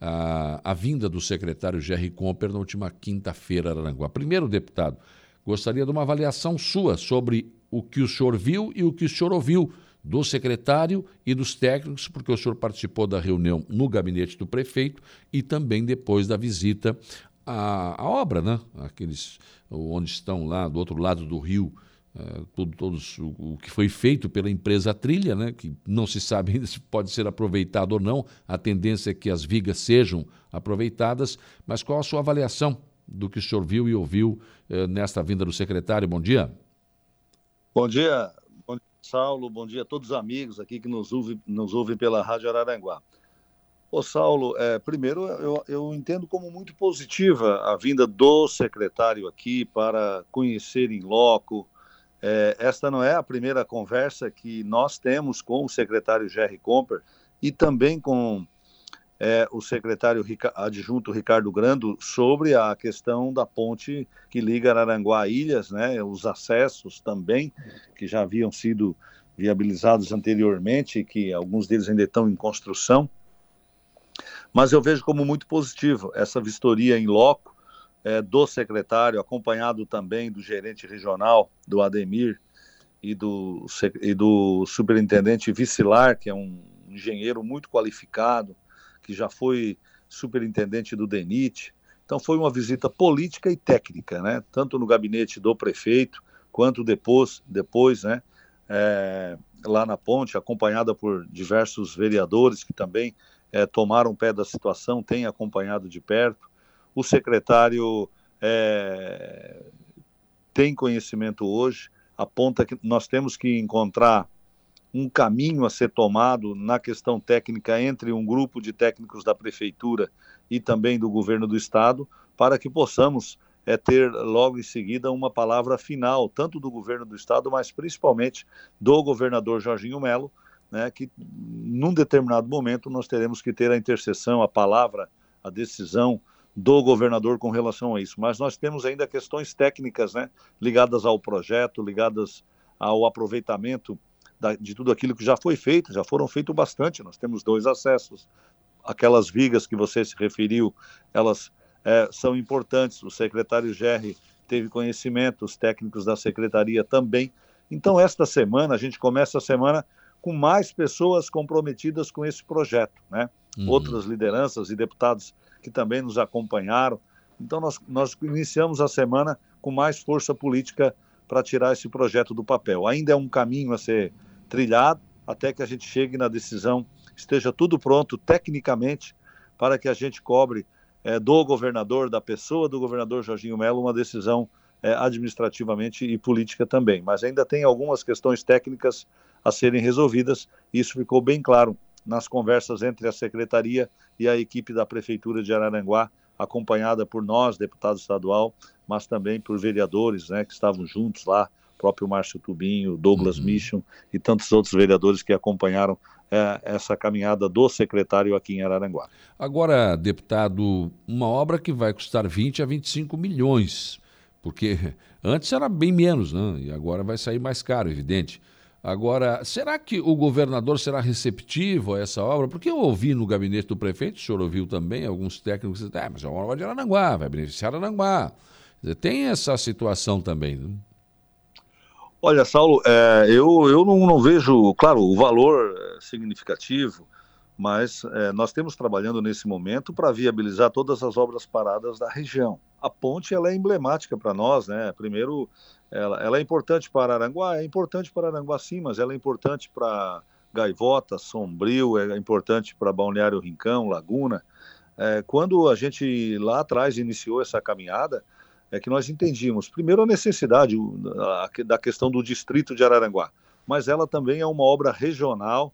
A, a vinda do secretário Jerry Comper na última quinta-feira, Aranguá. Primeiro, deputado, gostaria de uma avaliação sua sobre o que o senhor viu e o que o senhor ouviu do secretário e dos técnicos, porque o senhor participou da reunião no gabinete do prefeito e também depois da visita à, à obra, né? Aqueles onde estão lá do outro lado do rio, uh, tudo, todos o, o, que foi feito pela empresa Trilha, né? Que não se sabe ainda se pode ser aproveitado ou não. A tendência é que as vigas sejam aproveitadas, mas qual a sua avaliação do que o senhor viu e ouviu uh, nesta vinda do secretário? Bom dia. Bom dia, bom dia, Saulo. Bom dia a todos os amigos aqui que nos ouvem, nos ouvem pela Rádio Araranguá. Ô, Saulo, é, primeiro eu, eu, entendo como muito positiva a vinda do secretário aqui para conhecer em loco. É, esta não é a primeira conversa que nós temos com o secretário Jerry Comper e também com é, o secretário adjunto Ricardo Grando sobre a questão da ponte que liga Araranguá a Ilhas, né, os acessos também, que já haviam sido viabilizados anteriormente, que alguns deles ainda estão em construção. Mas eu vejo como muito positivo essa vistoria em loco é, do secretário, acompanhado também do gerente regional, do Ademir, e do, e do superintendente Vicilar, que é um engenheiro muito qualificado, que já foi superintendente do DENIT. Então foi uma visita política e técnica, né? tanto no gabinete do prefeito, quanto depois, depois né? É, lá na ponte, acompanhada por diversos vereadores que também é, tomaram pé da situação, têm acompanhado de perto. O secretário é, tem conhecimento hoje, aponta que nós temos que encontrar um caminho a ser tomado na questão técnica entre um grupo de técnicos da prefeitura e também do governo do estado, para que possamos é, ter logo em seguida uma palavra final, tanto do governo do estado, mas principalmente do governador Jorginho Melo, né, que num determinado momento nós teremos que ter a intercessão, a palavra, a decisão do governador com relação a isso. Mas nós temos ainda questões técnicas, né, ligadas ao projeto, ligadas ao aproveitamento de tudo aquilo que já foi feito, já foram feito bastante. Nós temos dois acessos. Aquelas vigas que você se referiu, elas é, são importantes. O secretário Gerri teve conhecimento, os técnicos da secretaria também. Então, esta semana, a gente começa a semana com mais pessoas comprometidas com esse projeto, né? Uhum. Outras lideranças e deputados que também nos acompanharam. Então, nós, nós iniciamos a semana com mais força política para tirar esse projeto do papel. Ainda é um caminho a ser trilhado até que a gente chegue na decisão, esteja tudo pronto tecnicamente para que a gente cobre é, do governador, da pessoa do governador Jorginho Melo, uma decisão é, administrativamente e política também. Mas ainda tem algumas questões técnicas a serem resolvidas, e isso ficou bem claro nas conversas entre a secretaria e a equipe da prefeitura de Araranguá, acompanhada por nós, deputado estadual, mas também por vereadores, né, que estavam juntos lá, próprio Márcio Tubinho, Douglas uhum. Mission e tantos outros vereadores que acompanharam é, essa caminhada do secretário aqui em Araranguá. Agora, deputado, uma obra que vai custar 20 a 25 milhões, porque antes era bem menos, né? E agora vai sair mais caro, evidente. Agora, será que o governador será receptivo a essa obra? Porque eu ouvi no gabinete do prefeito, o senhor ouviu também, alguns técnicos ah, mas é uma obra de Arananguá, vai beneficiar Arananguá. Tem essa situação também. Né? Olha, Saulo, é, eu, eu não, não, vejo, claro, o valor é significativo, mas é, nós temos trabalhando nesse momento para viabilizar todas as obras paradas da região. A ponte ela é emblemática para nós, né? Primeiro, ela, ela, é importante para Aranguá, é importante para Aranguá sim, mas ela é importante para Gaivota, Sombrio, é importante para Balneário Rincão, Laguna. É, quando a gente lá atrás iniciou essa caminhada, é que nós entendíamos, primeiro, a necessidade da questão do distrito de Araranguá, mas ela também é uma obra regional,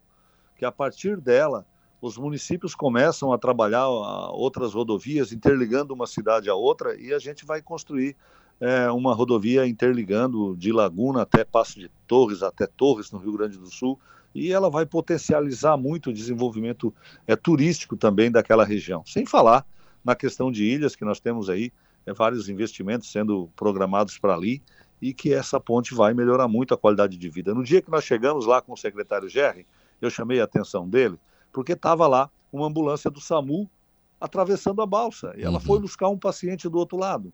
que a partir dela os municípios começam a trabalhar outras rodovias, interligando uma cidade a outra, e a gente vai construir é, uma rodovia interligando de Laguna até Passo de Torres, até Torres, no Rio Grande do Sul, e ela vai potencializar muito o desenvolvimento é, turístico também daquela região. Sem falar na questão de ilhas, que nós temos aí é, vários investimentos sendo programados para ali, e que essa ponte vai melhorar muito a qualidade de vida. No dia que nós chegamos lá com o secretário Gerri, eu chamei a atenção dele, porque estava lá uma ambulância do SAMU atravessando a balsa e ela uhum. foi buscar um paciente do outro lado.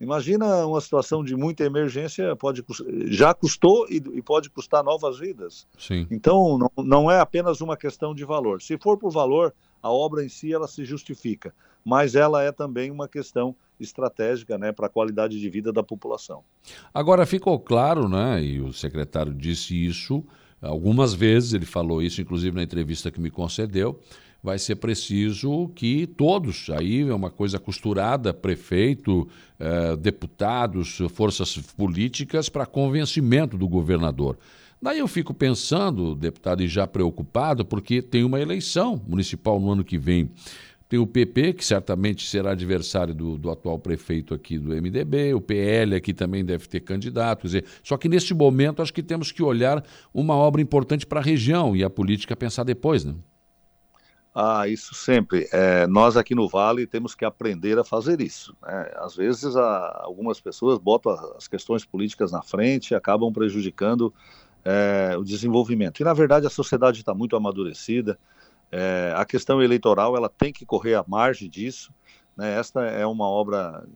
Imagina uma situação de muita emergência, pode já custou e, e pode custar novas vidas. Sim. Então, não, não é apenas uma questão de valor. Se for por valor, a obra em si ela se justifica, mas ela é também uma questão estratégica né, para a qualidade de vida da população. Agora ficou claro, né, e o secretário disse isso, Algumas vezes ele falou isso, inclusive na entrevista que me concedeu. Vai ser preciso que todos, aí é uma coisa costurada, prefeito, eh, deputados, forças políticas, para convencimento do governador. Daí eu fico pensando, deputado, e já preocupado, porque tem uma eleição municipal no ano que vem. Tem o PP, que certamente será adversário do, do, atual prefeito aqui do MDB, o PL aqui também deve ter candidato. Quer dizer, só que nesse momento acho que temos que olhar uma obra importante para a região e a política pensar depois, né? Ah, isso sempre. É, nós aqui no Vale temos que aprender a fazer isso. Né? Às vezes a, algumas pessoas botam as questões políticas na frente e acabam prejudicando é, o desenvolvimento. E, na verdade, a sociedade está muito amadurecida, é, a questão eleitoral ela tem que correr à margem disso. Né? Esta é uma obra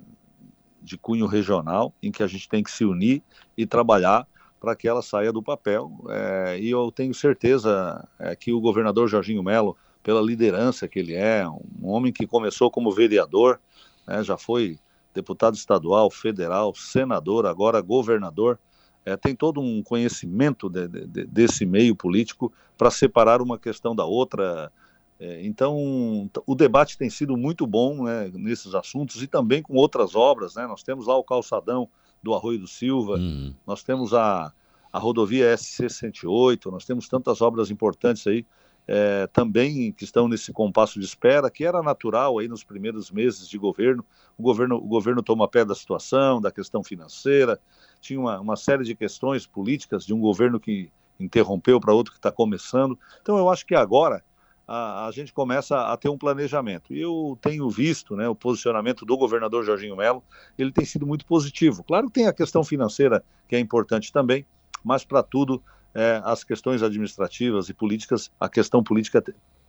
de cunho regional em que a gente tem que se unir e trabalhar para que ela saia do papel. É, e eu tenho certeza é, que o governador Jorginho Melo, pela liderança que ele é, um homem que começou como vereador, né, já foi deputado estadual, federal, senador, agora governador, é, tem todo um conhecimento de, de, desse meio político para separar uma questão da outra. É, então, o debate tem sido muito bom né, nesses assuntos e também com outras obras. Né? Nós temos lá o calçadão do Arroio do Silva, uhum. nós temos a, a rodovia SC-108, nós temos tantas obras importantes aí é, também que estão nesse compasso de espera, que era natural aí nos primeiros meses de governo. O governo, o governo toma pé da situação, da questão financeira, tinha uma, uma série de questões políticas de um governo que interrompeu para outro que está começando. Então eu acho que agora a, a, gente começa a ter um planejamento. E eu tenho visto né, o posicionamento do governador Jorginho Melo, ele tem sido muito positivo. Claro que tem a questão financeira, que é importante também, mas para tudo é, as questões administrativas e políticas, a questão política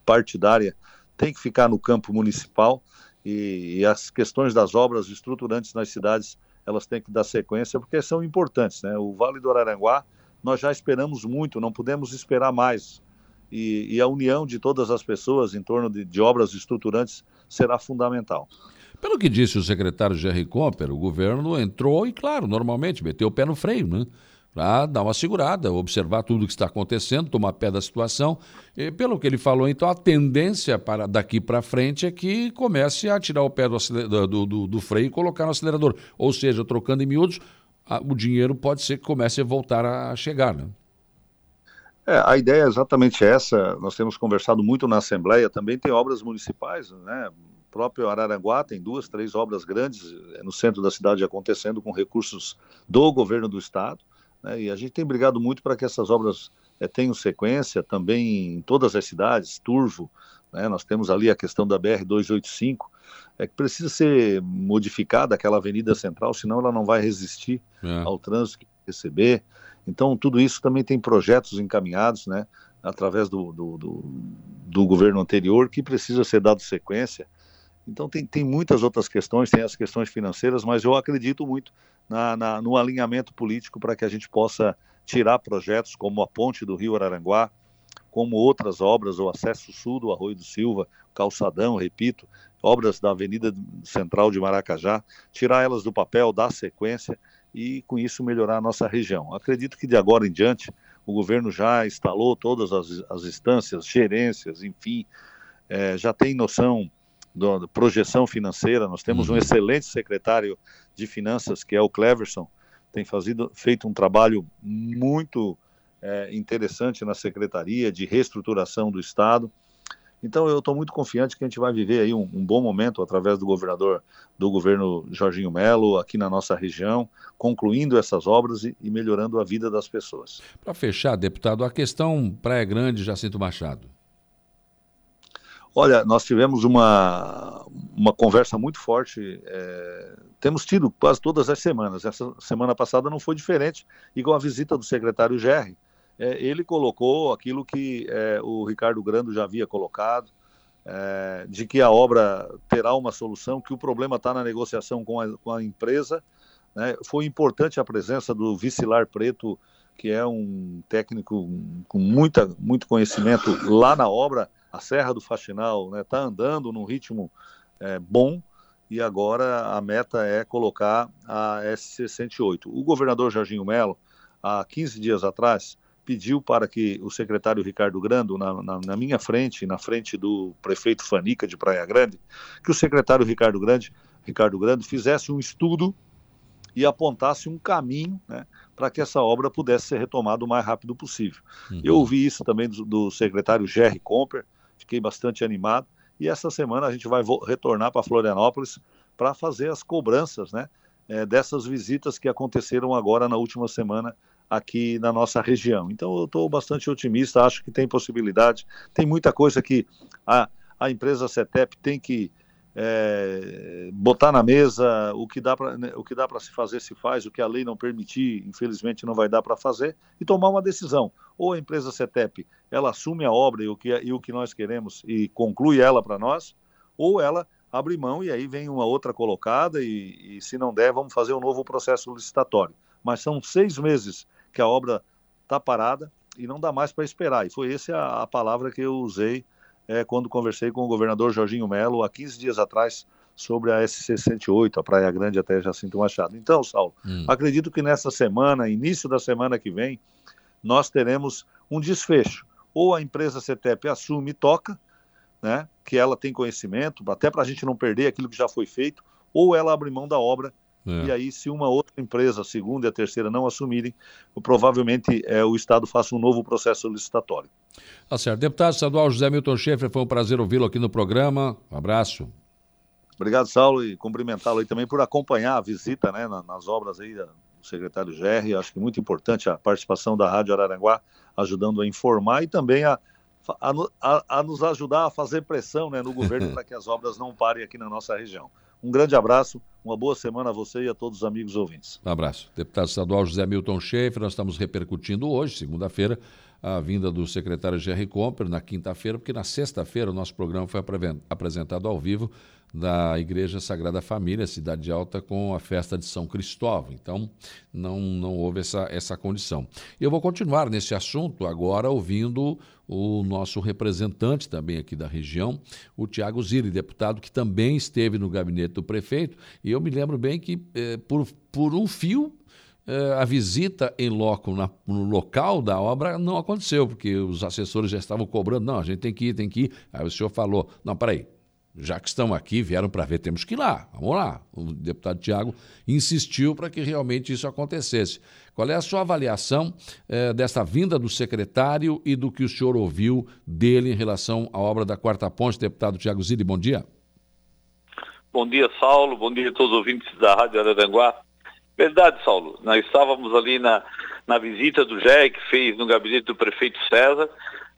partidária tem que ficar no campo municipal e, e, as questões das obras estruturantes nas cidades elas têm que dar sequência porque são importantes, né? O Vale do Araranguá nós já esperamos muito, não podemos esperar mais e, e a união de todas as pessoas em torno de, de obras estruturantes será fundamental. Pelo que disse o secretário Jerry Comper, o governo entrou e, claro, normalmente meteu o pé no freio, né? Para dar uma segurada, observar tudo o que está acontecendo, tomar pé da situação. E, pelo que ele falou, então, a tendência para daqui para frente é que comece a tirar o pé do, do, do, do, freio e colocar no acelerador. Ou seja, trocando em miúdos, a, o dinheiro pode ser que comece a voltar a chegar. Né? É, a ideia é exatamente essa. Nós temos conversado muito na Assembleia, também tem obras municipais, né? O próprio Araranguá tem duas, três obras grandes é, no centro da cidade acontecendo com recursos do governo do estado. Né? E a gente tem brigado muito para que essas obras é, tenham sequência também em todas as cidades, Turvo, né? nós temos ali a questão da BR-285, é que precisa ser modificada aquela avenida central, senão ela não vai resistir é. ao trânsito que receber. Então, tudo isso também tem projetos encaminhados, né, através do, do, do, do governo anterior, que precisa ser dado sequência. Então, tem, tem muitas outras questões, tem as questões financeiras, mas eu acredito muito na, na, no alinhamento político para que a gente possa tirar projetos como a ponte do Rio Araranguá, como outras obras, o acesso sul do Arroio do Silva, calçadão, repito, obras da Avenida Central de Maracajá, tirar elas do papel, dar sequência e com isso melhorar a nossa região. Acredito que de agora em diante o governo já instalou todas as, as instâncias, gerências, enfim, é, já tem noção da projeção financeira. Nós temos um uhum. excelente secretário de finanças, que é o Cleverson, tem fazido, feito um trabalho muito é, interessante na secretaria de reestruturação do Estado. Então eu estou muito confiante que a gente vai viver aí um, um, bom momento através do governador do governo Jorginho Melo aqui na nossa região, concluindo essas obras e, e melhorando a vida das pessoas. Para fechar, deputado, a questão Praia Grande Jacinto Machado. Olha, nós tivemos uma, uma conversa muito forte, é, temos tido quase todas as semanas. Essa semana passada não foi diferente, e com a visita do secretário Gerri, é, ele colocou aquilo que é, o Ricardo Grando já havia colocado, é, de que a obra terá uma solução, que o problema está na negociação com a, com a empresa. Né? Foi importante a presença do Vicilar Preto, que é um técnico com muita, muito conhecimento lá na obra, a Serra do Faxinal está né, tá andando num ritmo é, bom e agora a meta é colocar a SC-108. O governador Jorginho Melo, há 15 dias atrás, pediu para que o secretário Ricardo Grando, na, na, na, minha frente, na frente do prefeito Fanica de Praia Grande, que o secretário Ricardo Grande, Ricardo Grande fizesse um estudo e apontasse um caminho né, para que essa obra pudesse ser retomada o mais rápido possível. Uhum. Eu ouvi isso também do, do secretário Jerry Comper, fiquei bastante animado. E essa semana a gente vai retornar para Florianópolis para fazer as cobranças né, é, dessas visitas que aconteceram agora na última semana aqui na nossa região. Então eu estou bastante otimista, acho que tem possibilidade. Tem muita coisa que a, a empresa CETEP tem que é, botar na mesa o que dá para né, o que dá para se fazer se faz, o que a lei não permitir, infelizmente não vai dar para fazer e tomar uma decisão. Ou a empresa CETEP ela assume a obra e o que e o que nós queremos e conclui ela para nós, ou ela abre mão e aí vem uma outra colocada e, e se não der vamos fazer um novo processo licitatório. Mas são seis meses que a obra está parada e não dá mais para esperar. E foi essa a, a palavra que eu usei é, quando conversei com o governador Jorginho Melo há 15 dias atrás sobre a SC-108, a Praia Grande até Jacinto Machado. Então, Saulo, hum. acredito que nessa semana, início da semana que vem, nós teremos um desfecho. Ou a empresa CETEP assume e toca, né, que ela tem conhecimento, até para a gente não perder aquilo que já foi feito, ou ela abre mão da obra é. E aí, se uma outra empresa, a segunda e a terceira, não assumirem, provavelmente é, o Estado faça um novo processo licitatório. Tá certo. Deputado estadual José Milton Schaefer, foi um prazer ouvi-lo aqui no programa. Um abraço. Obrigado, Saulo, e cumprimentá-lo aí também por acompanhar a visita né, nas obras aí secretário Gerri. Acho que muito importante a participação da Rádio Araranguá, ajudando a informar e também a, a, a, a nos ajudar a fazer pressão né, no governo para que as obras não parem aqui na nossa região. Um grande abraço, uma boa semana a você e a todos os amigos ouvintes. Um abraço. Deputado estadual José Milton Schaefer, nós estamos repercutindo hoje, segunda-feira, a vinda do secretário Jerry Comper na quinta-feira, porque na sexta-feira o nosso programa foi apresentado ao vivo da Igreja Sagrada Família, Cidade Alta, com a festa de São Cristóvão. Então, não, não houve essa, essa condição. Eu vou continuar nesse assunto agora ouvindo o nosso representante também aqui da região, o Tiago Zilli, deputado que também esteve no gabinete do prefeito, e eu me lembro bem que eh, por, por um fio a visita em loco na, no local da obra não aconteceu, porque os assessores já estavam cobrando, não, a gente tem que ir, tem que ir. Aí o senhor falou, não, peraí, já que estão aqui, vieram para ver, temos que ir lá, vamos lá. O deputado Tiago insistiu para que realmente isso acontecesse. Qual é a sua avaliação eh, dessa vinda do secretário e do que o senhor ouviu dele em relação à obra da Quarta Ponte? Deputado Tiago Zilli, bom dia. Bom dia, Saulo. Bom dia a todos os ouvintes da Rádio Araranguá. Verdade, Saulo. Nós estávamos ali na, na visita do GEC, que fez no gabinete do prefeito César.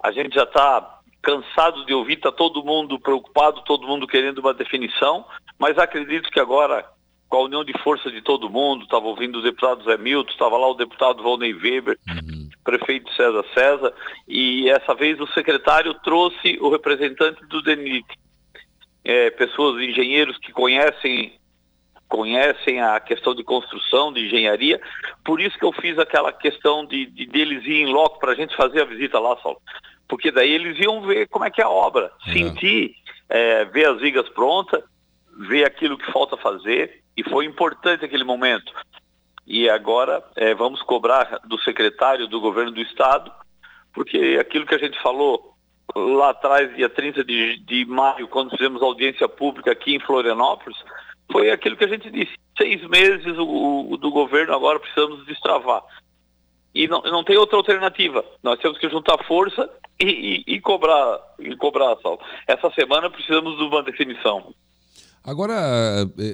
A gente já está cansado de ouvir, está todo mundo preocupado, todo mundo querendo uma definição, mas acredito que agora, com a união de força de todo mundo, estava ouvindo o deputado Zé Milton, estava lá o deputado Volney Weber, uhum. prefeito César César, e essa vez o secretário trouxe o representante do DENIT, é, pessoas, engenheiros que conhecem conhecem a questão de construção, de engenharia, por isso que eu fiz aquela questão de, de deles ir em loco para a gente fazer a visita lá, Saulo porque daí eles iam ver como é que é a obra, é. sentir, é, ver as vigas prontas, ver aquilo que falta fazer, e foi importante aquele momento. E agora é, vamos cobrar do secretário do governo do estado, porque aquilo que a gente falou lá atrás, dia 30 de, de maio, quando fizemos audiência pública aqui em Florianópolis, foi aquilo que a gente disse. Seis meses o, o do governo, agora precisamos destravar. E não, não tem outra alternativa. Nós temos que juntar força e, e, e cobrar, e cobrar assalto. Essa semana precisamos de uma definição. Agora,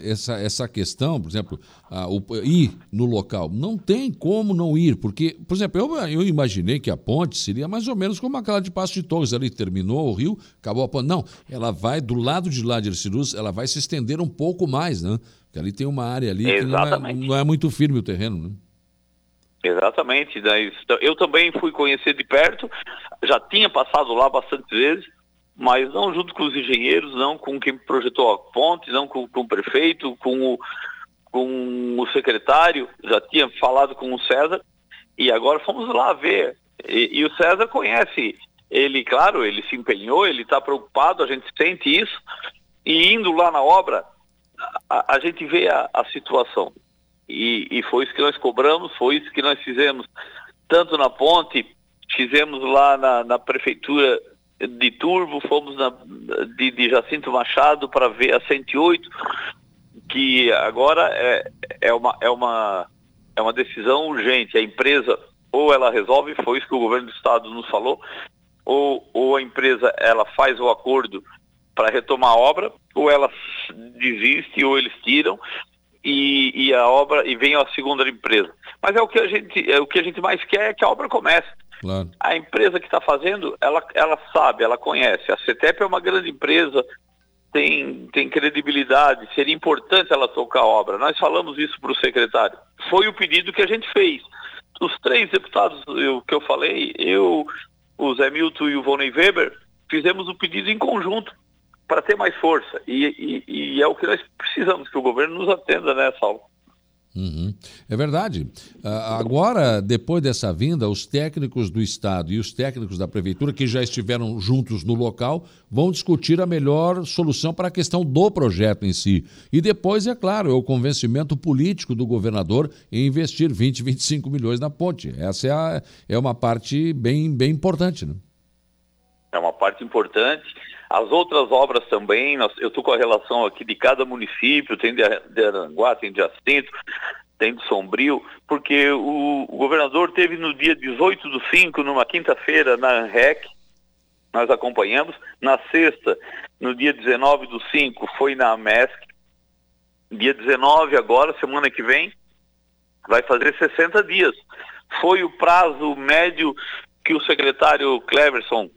essa, essa questão, por exemplo, a, o, ir no local, não tem como não ir, porque, por exemplo, eu, eu imaginei que a ponte seria mais ou menos como aquela de Passo de Torres, ali terminou o rio, acabou a ponte. Não, ela vai, do lado de lá de Erciluz, ela vai se estender um pouco mais, né? Porque ali tem uma área ali Exatamente. que não é, não é muito firme o terreno, né? Exatamente. Eu também fui conhecer de perto, já tinha passado lá bastante vezes, mas não junto com os engenheiros, não com quem projetou a ponte, não com, com o prefeito, com o, com o secretário, já tinha falado com o César, e agora fomos lá ver. E, e o César conhece ele, claro, ele se empenhou, ele está preocupado, a gente sente isso, e indo lá na obra, a, a gente vê a, a situação. E, e foi isso que nós cobramos, foi isso que nós fizemos, tanto na ponte, fizemos lá na, na prefeitura de Turvo, fomos na, de, de Jacinto Machado para ver a 108, que agora é, é, uma, é, uma, é uma decisão urgente. A empresa ou ela resolve, foi isso que o governo do estado nos falou, ou, ou a empresa ela faz o acordo para retomar a obra, ou ela desiste, ou eles tiram, e, e, a obra e vem a segunda empresa. Mas é o que a gente é o que a gente mais quer é que a obra comece. Claro. A empresa que está fazendo, ela, ela sabe, ela conhece. A CETEP é uma grande empresa, tem, tem credibilidade, seria importante ela tocar a obra. Nós falamos isso para o secretário. Foi o pedido que a gente fez. Os três deputados eu, que eu falei, eu, o Zé Milton e o Vonei Weber, fizemos o pedido em conjunto para ter mais força. E, e, e, é o que nós precisamos, que o governo nos atenda, né, Saulo? Uhum. É verdade. Uh, agora, depois dessa vinda, os técnicos do Estado e os técnicos da Prefeitura, que já estiveram juntos no local, vão discutir a melhor solução para a questão do projeto em si. E depois, é claro, é o convencimento político do governador em investir 20, 25 milhões na ponte. Essa é, a, é uma parte bem, bem importante. Né? É uma parte importante. As outras obras também, nós, eu estou com a relação aqui de cada município, tem de, de Aranguá, tem de Jacinto, tem de Sombrio, porque o, o, governador teve no dia 18 do 5, numa quinta-feira, na REC, nós acompanhamos, na sexta, no dia 19 do 5, foi na MESC, dia 19 agora, semana que vem, vai fazer 60 dias. Foi o prazo médio que o secretário Cleverson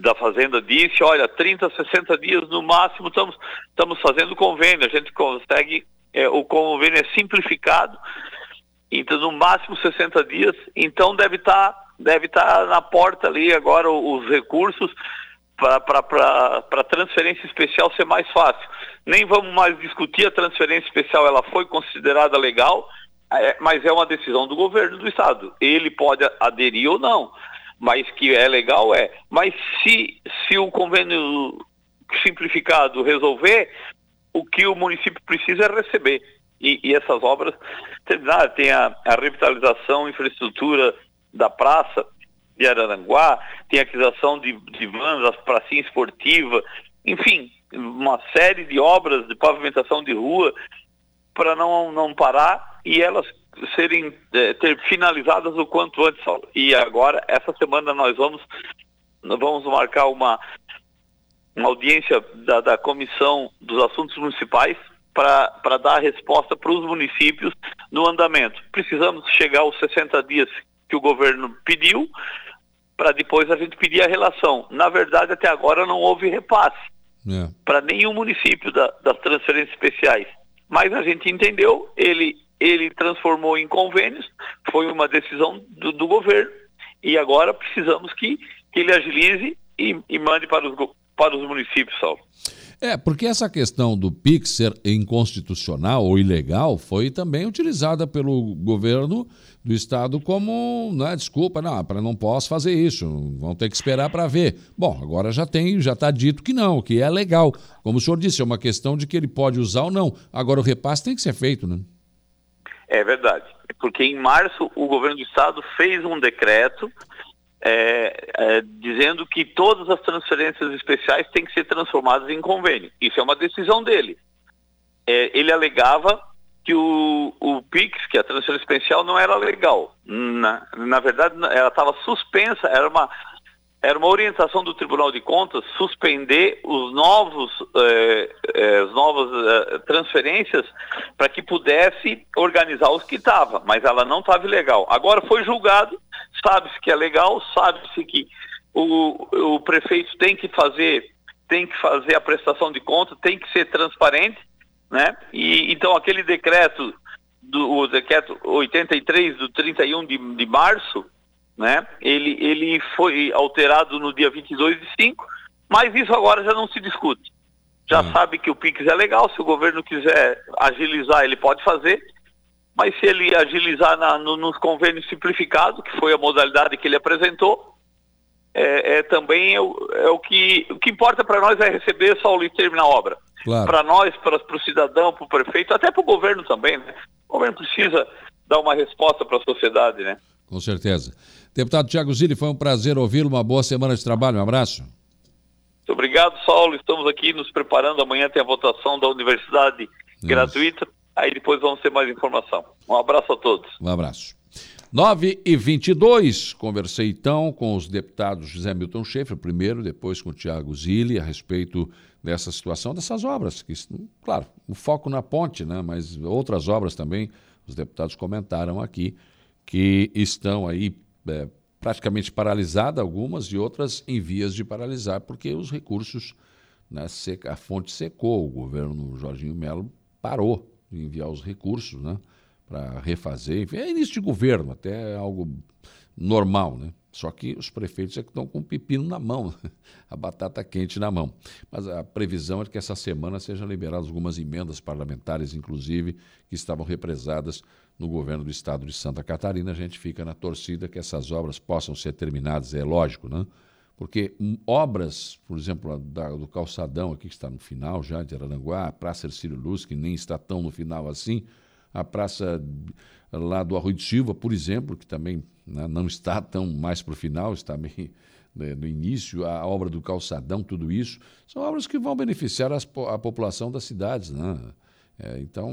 da Fazenda disse, olha, 30, 60 dias no máximo estamos, estamos fazendo convênio, a gente consegue, é, o convênio é simplificado, então no máximo 60 dias, então deve estar tá, deve estar tá na porta ali agora os recursos para transferência especial ser mais fácil. Nem vamos mais discutir a transferência especial, ela foi considerada legal, é, mas é uma decisão do governo do estado. Ele pode aderir ou não mas que é legal é. Mas se, se o convênio simplificado resolver, o que o município precisa é receber. E, e essas obras terminaram. Tem a, a revitalização, infraestrutura da praça de Araranguá, tem a aquisição de, de vans, a pracinha esportiva, enfim, uma série de obras de pavimentação de rua para não, não parar e elas serem é, ter finalizadas o quanto antes, Saulo. E agora, essa semana nós vamos vamos marcar uma, uma audiência da, da Comissão dos Assuntos Municipais para dar a resposta para os municípios no andamento. Precisamos chegar aos 60 dias que o governo pediu, para depois a gente pedir a relação. Na verdade, até agora não houve repasse é. para nenhum município da, das transferências especiais. Mas a gente entendeu, ele ele transformou em convênios, foi uma decisão do, do governo, e agora precisamos que, que ele agilize e, e mande para os, para os municípios, Saulo. É, porque essa questão do PIX ser inconstitucional ou ilegal foi também utilizada pelo governo do estado como, né, desculpa, não, para não posso fazer isso, vão ter que esperar para ver. Bom, agora já tem, já está dito que não, que é legal. Como o senhor disse, é uma questão de que ele pode usar ou não. Agora o repasse tem que ser feito, né? É verdade. Porque em março o governo do estado fez um decreto é, é, dizendo que todas as transferências especiais têm que ser transformadas em convênio. Isso é uma decisão dele. É, ele alegava que o, o PIX, que é a transferência especial, não era legal. Na, na verdade, ela estava suspensa, era uma era uma orientação do Tribunal de Contas suspender os novos, eh, eh, as novas eh, transferências para que pudesse organizar os que estavam, mas ela não estava legal. Agora foi julgado, sabe-se que é legal, sabe-se que o, o prefeito tem que fazer tem que fazer a prestação de conta, tem que ser transparente, né? E então aquele decreto do o decreto 83 do 31 de, de março né? Ele, ele foi alterado no dia 22 de 5, mas isso agora já não se discute. Já hum. sabe que o PIX é legal, se o governo quiser agilizar, ele pode fazer, mas se ele agilizar na, no, nos convênios simplificados, que foi a modalidade que ele apresentou, é, é também é o, é o, que, o que importa para nós é receber só o terminar a obra. Claro. Para nós, para o cidadão, para o prefeito, até para o governo também, né? O governo precisa dar uma resposta para a sociedade, né? Com certeza. Deputado Tiago Zilli, foi um prazer ouvi-lo. Uma boa semana de trabalho. Um abraço. Muito obrigado, Saulo. Estamos aqui nos preparando. Amanhã tem a votação da universidade Isso. gratuita. Aí depois vamos ter mais informação. Um abraço a todos. Um abraço. 9 e 22 conversei então com os deputados José Milton Schaefer, primeiro, depois com o Tiago Zilli, a respeito dessa situação, dessas obras, que, claro, o foco na ponte, né, mas outras obras também, os deputados comentaram aqui, que estão aí é, praticamente paralisadas, algumas, e outras em vias de paralisar, porque os recursos né, seca, a fonte secou, o governo Jorginho Melo parou de enviar os recursos né, para refazer. Enfim, é início de governo, até algo normal, né? Só que os prefeitos é que estão com o pepino na mão, a batata quente na mão. Mas a previsão é que essa semana sejam liberadas algumas emendas parlamentares, inclusive, que estavam represadas no governo do estado de Santa Catarina. A gente fica na torcida que essas obras possam ser terminadas, é lógico, né? Porque obras, por exemplo, da, do calçadão aqui que está no final já de Araranguá, a Praça Ercílio Luz, que nem está tão no final assim, a praça lá do Arroio de Silva, por exemplo, que também né, não está tão mais para o final, está meio né, no início, a obra do calçadão, tudo isso, são obras que vão beneficiar as, a população das cidades. Né? É, então,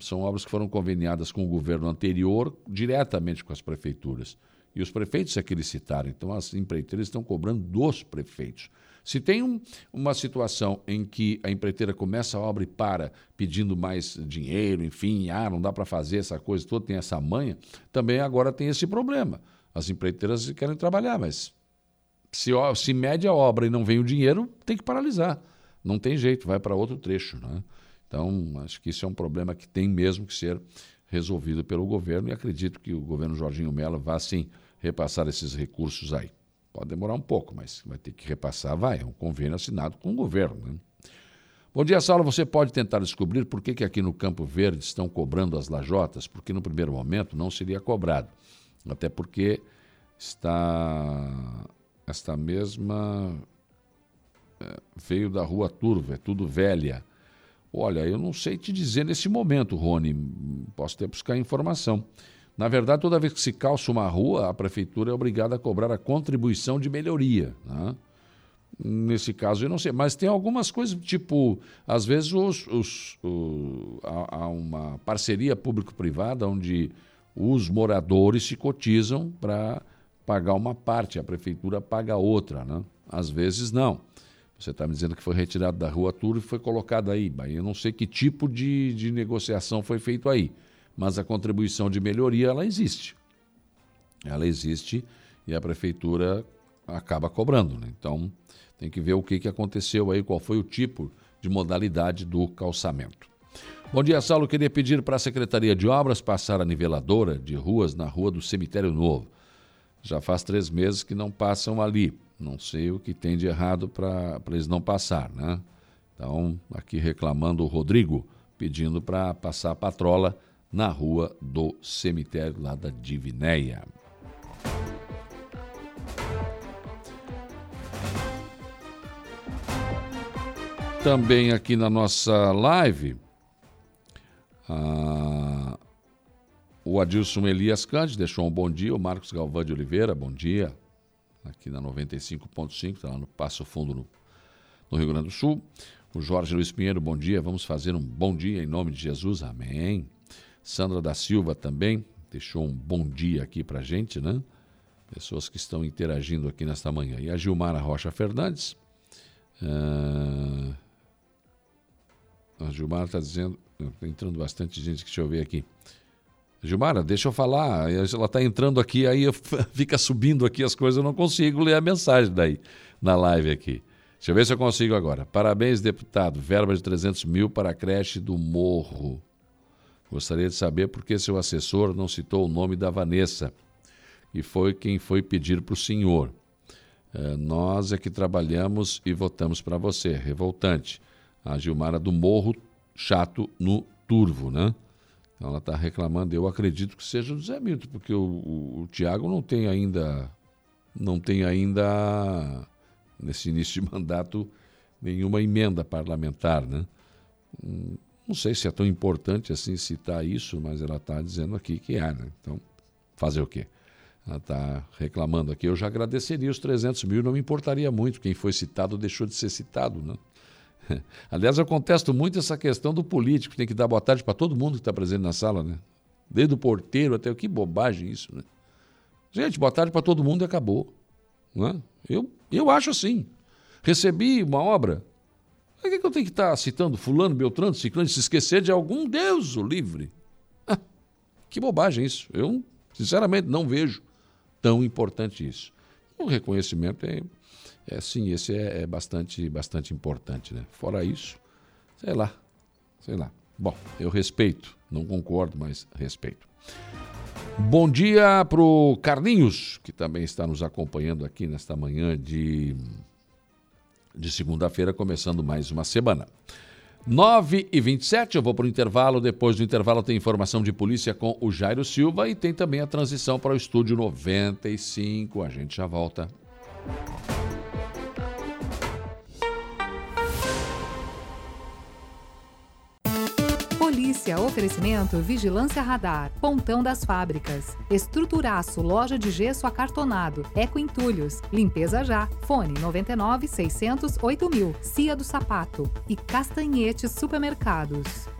são obras que foram conveniadas com o governo anterior, diretamente com as prefeituras. E os prefeitos é que eles citaram. Então, as empreiteiras estão cobrando dos prefeitos. Se tem um, uma situação em que a empreiteira começa a obra e para pedindo mais dinheiro, enfim, ah, não dá para fazer essa coisa toda, tem essa manha, também agora tem esse problema. As empreiteiras querem trabalhar, mas se, se mede a obra e não vem o dinheiro, tem que paralisar. Não tem jeito, vai para outro trecho. Né? Então, acho que isso é um problema que tem mesmo que ser resolvido pelo governo e acredito que o governo Jorginho Mello vá sim repassar esses recursos aí. Pode demorar um pouco, mas vai ter que repassar, vai. É um convênio assinado com o governo. Né? Bom dia, Saulo. Você pode tentar descobrir por que, que aqui no Campo Verde estão cobrando as lajotas, porque no primeiro momento não seria cobrado. Até porque está esta mesma é, veio da rua Turva, é tudo velha. Olha, eu não sei te dizer nesse momento, Rony, posso ter buscar informação. Na verdade, toda vez que se calça uma rua, a prefeitura é obrigada a cobrar a contribuição de melhoria. Né? Nesse caso, eu não sei. Mas tem algumas coisas, tipo, às vezes os, os, o, há, há uma parceria público-privada onde os moradores se cotizam para pagar uma parte, a prefeitura paga outra. Né? Às vezes, não. Você está me dizendo que foi retirado da rua Turvo e foi colocado aí. Eu não sei que tipo de, de negociação foi feito aí mas a contribuição de melhoria ela existe. Ela existe e a prefeitura acaba cobrando. Né? Então tem que ver o que, que aconteceu aí, qual foi o tipo de modalidade do calçamento. Bom dia, Saulo. Queria pedir para a Secretaria de Obras passar a niveladora de ruas na rua do Cemitério Novo. Já faz três meses que não passam ali. Não sei o que tem de errado para eles não passar, né? Então, aqui reclamando o Rodrigo, pedindo para passar a patrola na rua do cemitério lá da Divinéia. Também aqui na nossa live, a... o Adilson Elias Cândido deixou um bom dia, o Marcos Galvão de Oliveira, bom dia, aqui na 95.5, está lá no Passo Fundo, no, no Rio Grande do Sul. O Jorge Luiz Pinheiro, bom dia, vamos fazer um bom dia em nome de Jesus, amém. Sandra da Silva também deixou um bom dia aqui para gente, né? Pessoas que estão interagindo aqui nesta manhã. E a Gilmara Rocha Fernandes. Uh... A Gilmara está dizendo. Entrando bastante gente, deixa eu ver aqui. Gilmara, deixa eu falar. Ela está entrando aqui, aí fica subindo aqui as coisas, eu não consigo ler a mensagem daí na live aqui. Deixa eu ver se eu consigo agora. Parabéns, deputado. Verba de 300 mil para a creche do Morro. Gostaria de saber por que seu assessor não citou o nome da Vanessa, que foi quem foi pedir para o senhor. É, nós é que trabalhamos e votamos para você. Revoltante. A Gilmara do Morro, chato no turvo, né? Então ela está reclamando. Eu acredito que seja o Zé Milton, porque o, o, o Tiago não tem ainda, não tem ainda, nesse início de mandato, nenhuma emenda parlamentar, né? Hum, não sei se é tão importante assim citar isso, mas ela está dizendo aqui que é, né? Então, fazer o quê? Ela está reclamando aqui. Eu já agradeceria os 300 mil, não me importaria muito. Quem foi citado deixou de ser citado, né? Aliás, eu contesto muito essa questão do político, tem que dar boa tarde para todo mundo que está presente na sala, né? Desde o porteiro até o que bobagem isso, né? Gente, boa tarde para todo mundo e acabou. Né? Eu, eu acho assim. Recebi uma obra, por que, que eu tenho que estar citando fulano, beltrano, ciclano, se esquecer de algum Deus o livre? Ah, que bobagem isso. Eu, sinceramente, não vejo tão importante isso. O reconhecimento é, É sim, esse é, é bastante, bastante importante, né? Fora isso, sei lá, sei lá. Bom, eu respeito, não concordo, mas respeito. Bom dia para o Carlinhos, que também está nos acompanhando aqui nesta manhã de, de segunda-feira, começando mais uma semana. 9 e 27 eu vou para o intervalo. Depois do intervalo tem informação de polícia com o Jairo Silva e tem também a transição para o estúdio 95. A gente já volta. Oferecimento Vigilância Radar, Pontão das Fábricas, Estruturaço, Loja de Gesso Acartonado, Eco Entulhos, Limpeza Já, Fone 99 600 8000, Cia do Sapato e Castanhetes Supermercados.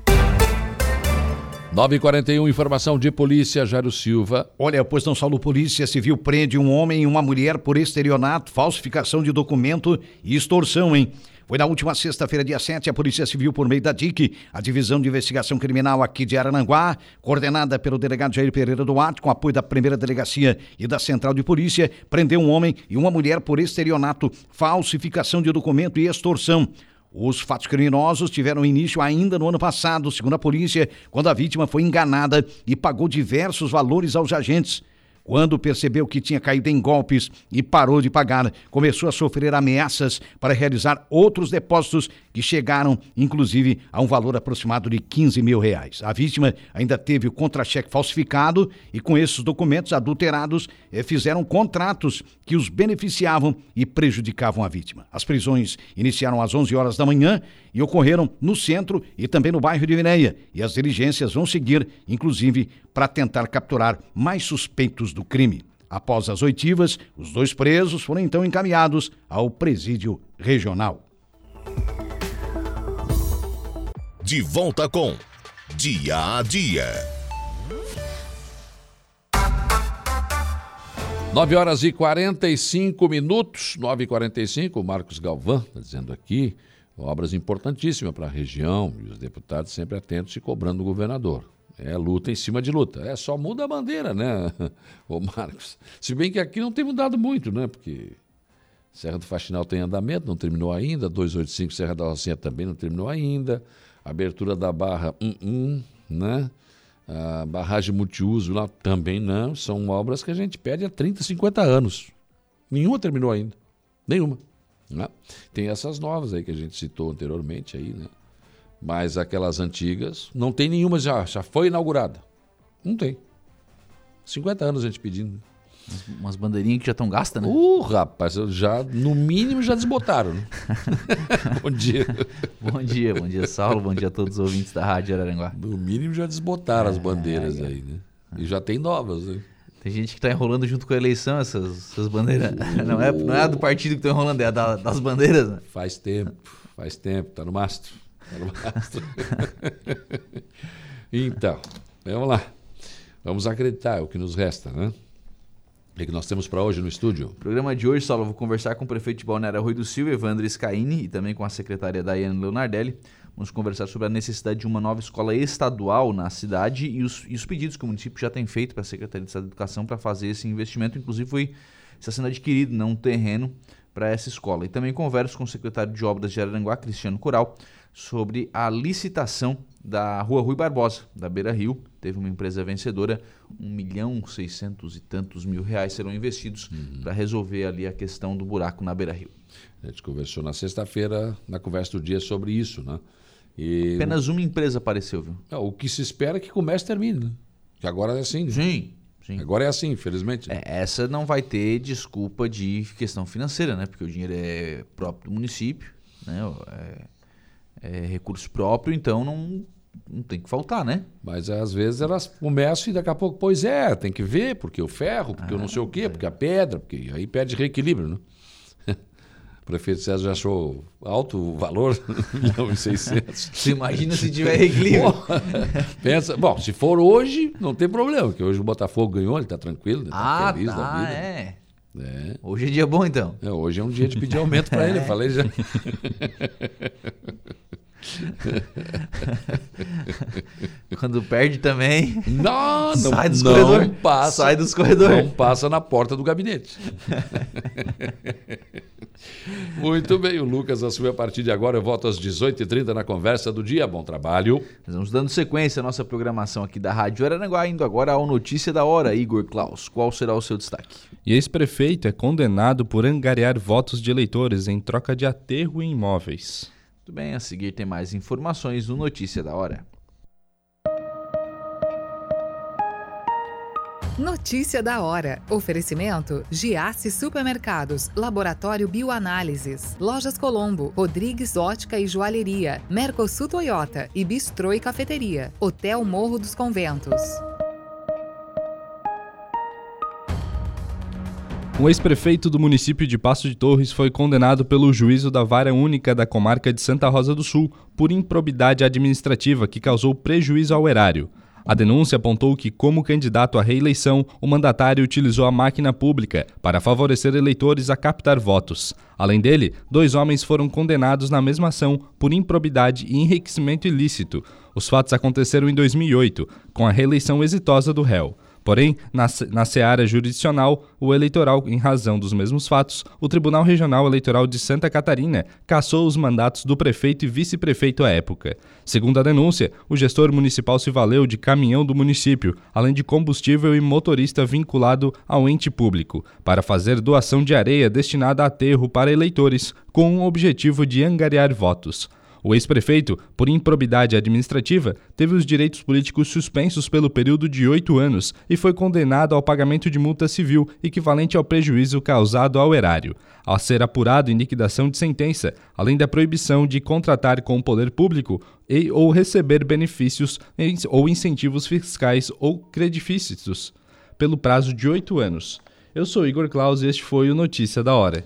941, informação de polícia, Jairo Silva. Olha, pois não Saulo, Polícia Civil prende um homem e uma mulher por estelionato, falsificação de documento e extorsão, hein? Foi na última sexta-feira, dia 7, a Polícia Civil, por meio da DIC, a Divisão de Investigação Criminal aqui de Arananguá, coordenada pelo delegado Jair Pereira Duarte, com apoio da primeira delegacia e da Central de Polícia, prendeu um homem e uma mulher por estelionato, falsificação de documento e extorsão. Os fatos criminosos tiveram início ainda no ano passado, segundo a polícia, quando a vítima foi enganada e pagou diversos valores aos agentes. Quando percebeu que tinha caído em golpes e parou de pagar, começou a sofrer ameaças para realizar outros depósitos que chegaram, inclusive, a um valor aproximado de 15 mil reais. A vítima ainda teve o contra-cheque falsificado e, com esses documentos adulterados, eh, fizeram contratos que os beneficiavam e prejudicavam a vítima. As prisões iniciaram às 11 horas da manhã e ocorreram no centro e também no bairro de Vineia. E as diligências vão seguir, inclusive, para tentar capturar mais suspeitos do crime. Após as oitivas, os dois presos foram então encaminhados ao presídio regional. De volta com Dia a Dia. 9 horas e 45 minutos, 9 e 45 o Marcos Galvão está dizendo aqui, obras importantíssimas para a região, e os deputados sempre atentos e cobrando o governador. É luta em cima de luta. É só muda a bandeira, né, ô Marcos? Se bem que aqui não tem mudado muito, né? Porque Serra do Faxinal tem andamento, não terminou ainda. 285 Serra da Rocinha também não terminou ainda. Abertura da barra, um, um, né? A barragem multiuso lá também não. São obras que a gente pede há 30, 50 anos. Nenhuma terminou ainda. Nenhuma. Né? Tem essas novas aí que a gente citou anteriormente aí, né? Mas aquelas antigas, não tem nenhuma já, já foi inaugurada. Não tem. 50 anos a gente pedindo. Umas, umas bandeirinhas que já estão gastas, né? Uh, rapaz, já, no mínimo já desbotaram, né? bom dia. bom dia, bom dia, Saulo. Bom dia a todos os ouvintes da Rádio Araranguá. No mínimo já desbotaram é, as bandeiras é, aí, né? E já tem novas, né? Tem gente que está enrolando junto com a eleição essas, essas bandeiras. Não é, não é a do partido que está enrolando, é a da, das bandeiras. Né? Faz tempo, faz tempo, tá no mastro. Tá no mastro. então, vamos lá. Vamos acreditar, é o que nos resta, né? O que nós temos para hoje no estúdio? programa de hoje, Saulo, vou conversar com o prefeito de Balneário Rui do Silva, Evandro Scaini, e também com a secretária Daiane Leonardelli. Vamos conversar sobre a necessidade de uma nova escola estadual na cidade e os, e os pedidos que o município já tem feito para a Secretaria de Estado de Educação para fazer esse investimento. Inclusive, foi está sendo adquirido né, um terreno para essa escola. E também converso com o secretário de Obras de Araranguá, Cristiano Coral, sobre a licitação da Rua Rui Barbosa, da Beira Rio. Teve uma empresa vencedora, um milhão seiscentos e tantos mil reais serão investidos uhum. para resolver ali a questão do buraco na Beira Rio. A gente conversou na sexta-feira, na conversa do dia, sobre isso, né? E... Apenas uma empresa apareceu, viu? É, o que se espera é que comece e termine, né? Que agora é assim. Né? Sim, sim. Agora é assim, infelizmente. Né? É, essa não vai ter desculpa de questão financeira, né? Porque o dinheiro é próprio do município, né? É é, recurso próprio, então não, não tem que faltar, né? Mas às vezes elas começam e daqui a pouco, pois é, tem que ver, porque o ferro, porque ah, eu não sei o quê, é. porque a pedra, porque aí perde reequilíbrio, né? O prefeito César já achou alto o valor, 1 milhão e 600. Você imagina se tiver reequilíbrio? pensa, bom, se for hoje, não tem problema, porque hoje o Botafogo ganhou, ele está tranquilo, ele tá ah, feliz tá, da vida. É. é. Hoje é dia bom, então. É, hoje é um dia de pedir aumento para ele, eu falei já. Quando perde também. Não, não, sai dos corredores. Passa, sai dos corredores. Não passa na porta do gabinete. Muito bem, o Lucas assumiu a partir de agora. Eu volto às 18h30 na conversa do dia. Bom trabalho. Nós vamos dando sequência à nossa programação aqui da Rádio Araranguá, indo agora ao Notícia da Hora. Igor Klaus, qual será o seu destaque? E ex-prefeito é condenado por angariar votos de eleitores em troca de aterro em imóveis. Muito bem, a seguir tem mais informações no Notícia da Hora. Notícia da hora. Oferecimento: Giasse Supermercados, Laboratório Bioanálises, Lojas Colombo, Rodrigues Ótica e Joalheria, Mercosul Toyota e Bistrô e Cafeteria, Hotel Morro dos Conventos. Um ex-prefeito do município de Passo de Torres foi condenado pelo juízo da Vara Única da Comarca de Santa Rosa do Sul por improbidade administrativa que causou prejuízo ao erário. A denúncia apontou que, como candidato à reeleição, o mandatário utilizou a máquina pública para favorecer eleitores a captar votos. Além dele, dois homens foram condenados na mesma ação por improbidade e enriquecimento ilícito. Os fatos aconteceram em 2008, com a reeleição exitosa do réu. Porém, na, na seara jurisdicional, o eleitoral, em razão dos mesmos fatos, o Tribunal Regional Eleitoral de Santa Catarina cassou os mandatos do prefeito e vice-prefeito à época. Segundo a denúncia, o gestor municipal se valeu de caminhão do município, além de combustível e motorista vinculado ao ente público, para fazer doação de areia destinada a aterro para eleitores, com o objetivo de angariar votos. O ex-prefeito, por improbidade administrativa, teve os direitos políticos suspensos pelo período de oito anos e foi condenado ao pagamento de multa civil equivalente ao prejuízo causado ao erário, a ser apurado em liquidação de sentença, além da proibição de contratar com o poder público e ou receber benefícios ou incentivos fiscais ou credifícios pelo prazo de oito anos. Eu sou Igor Claus e este foi o Notícia da Hora.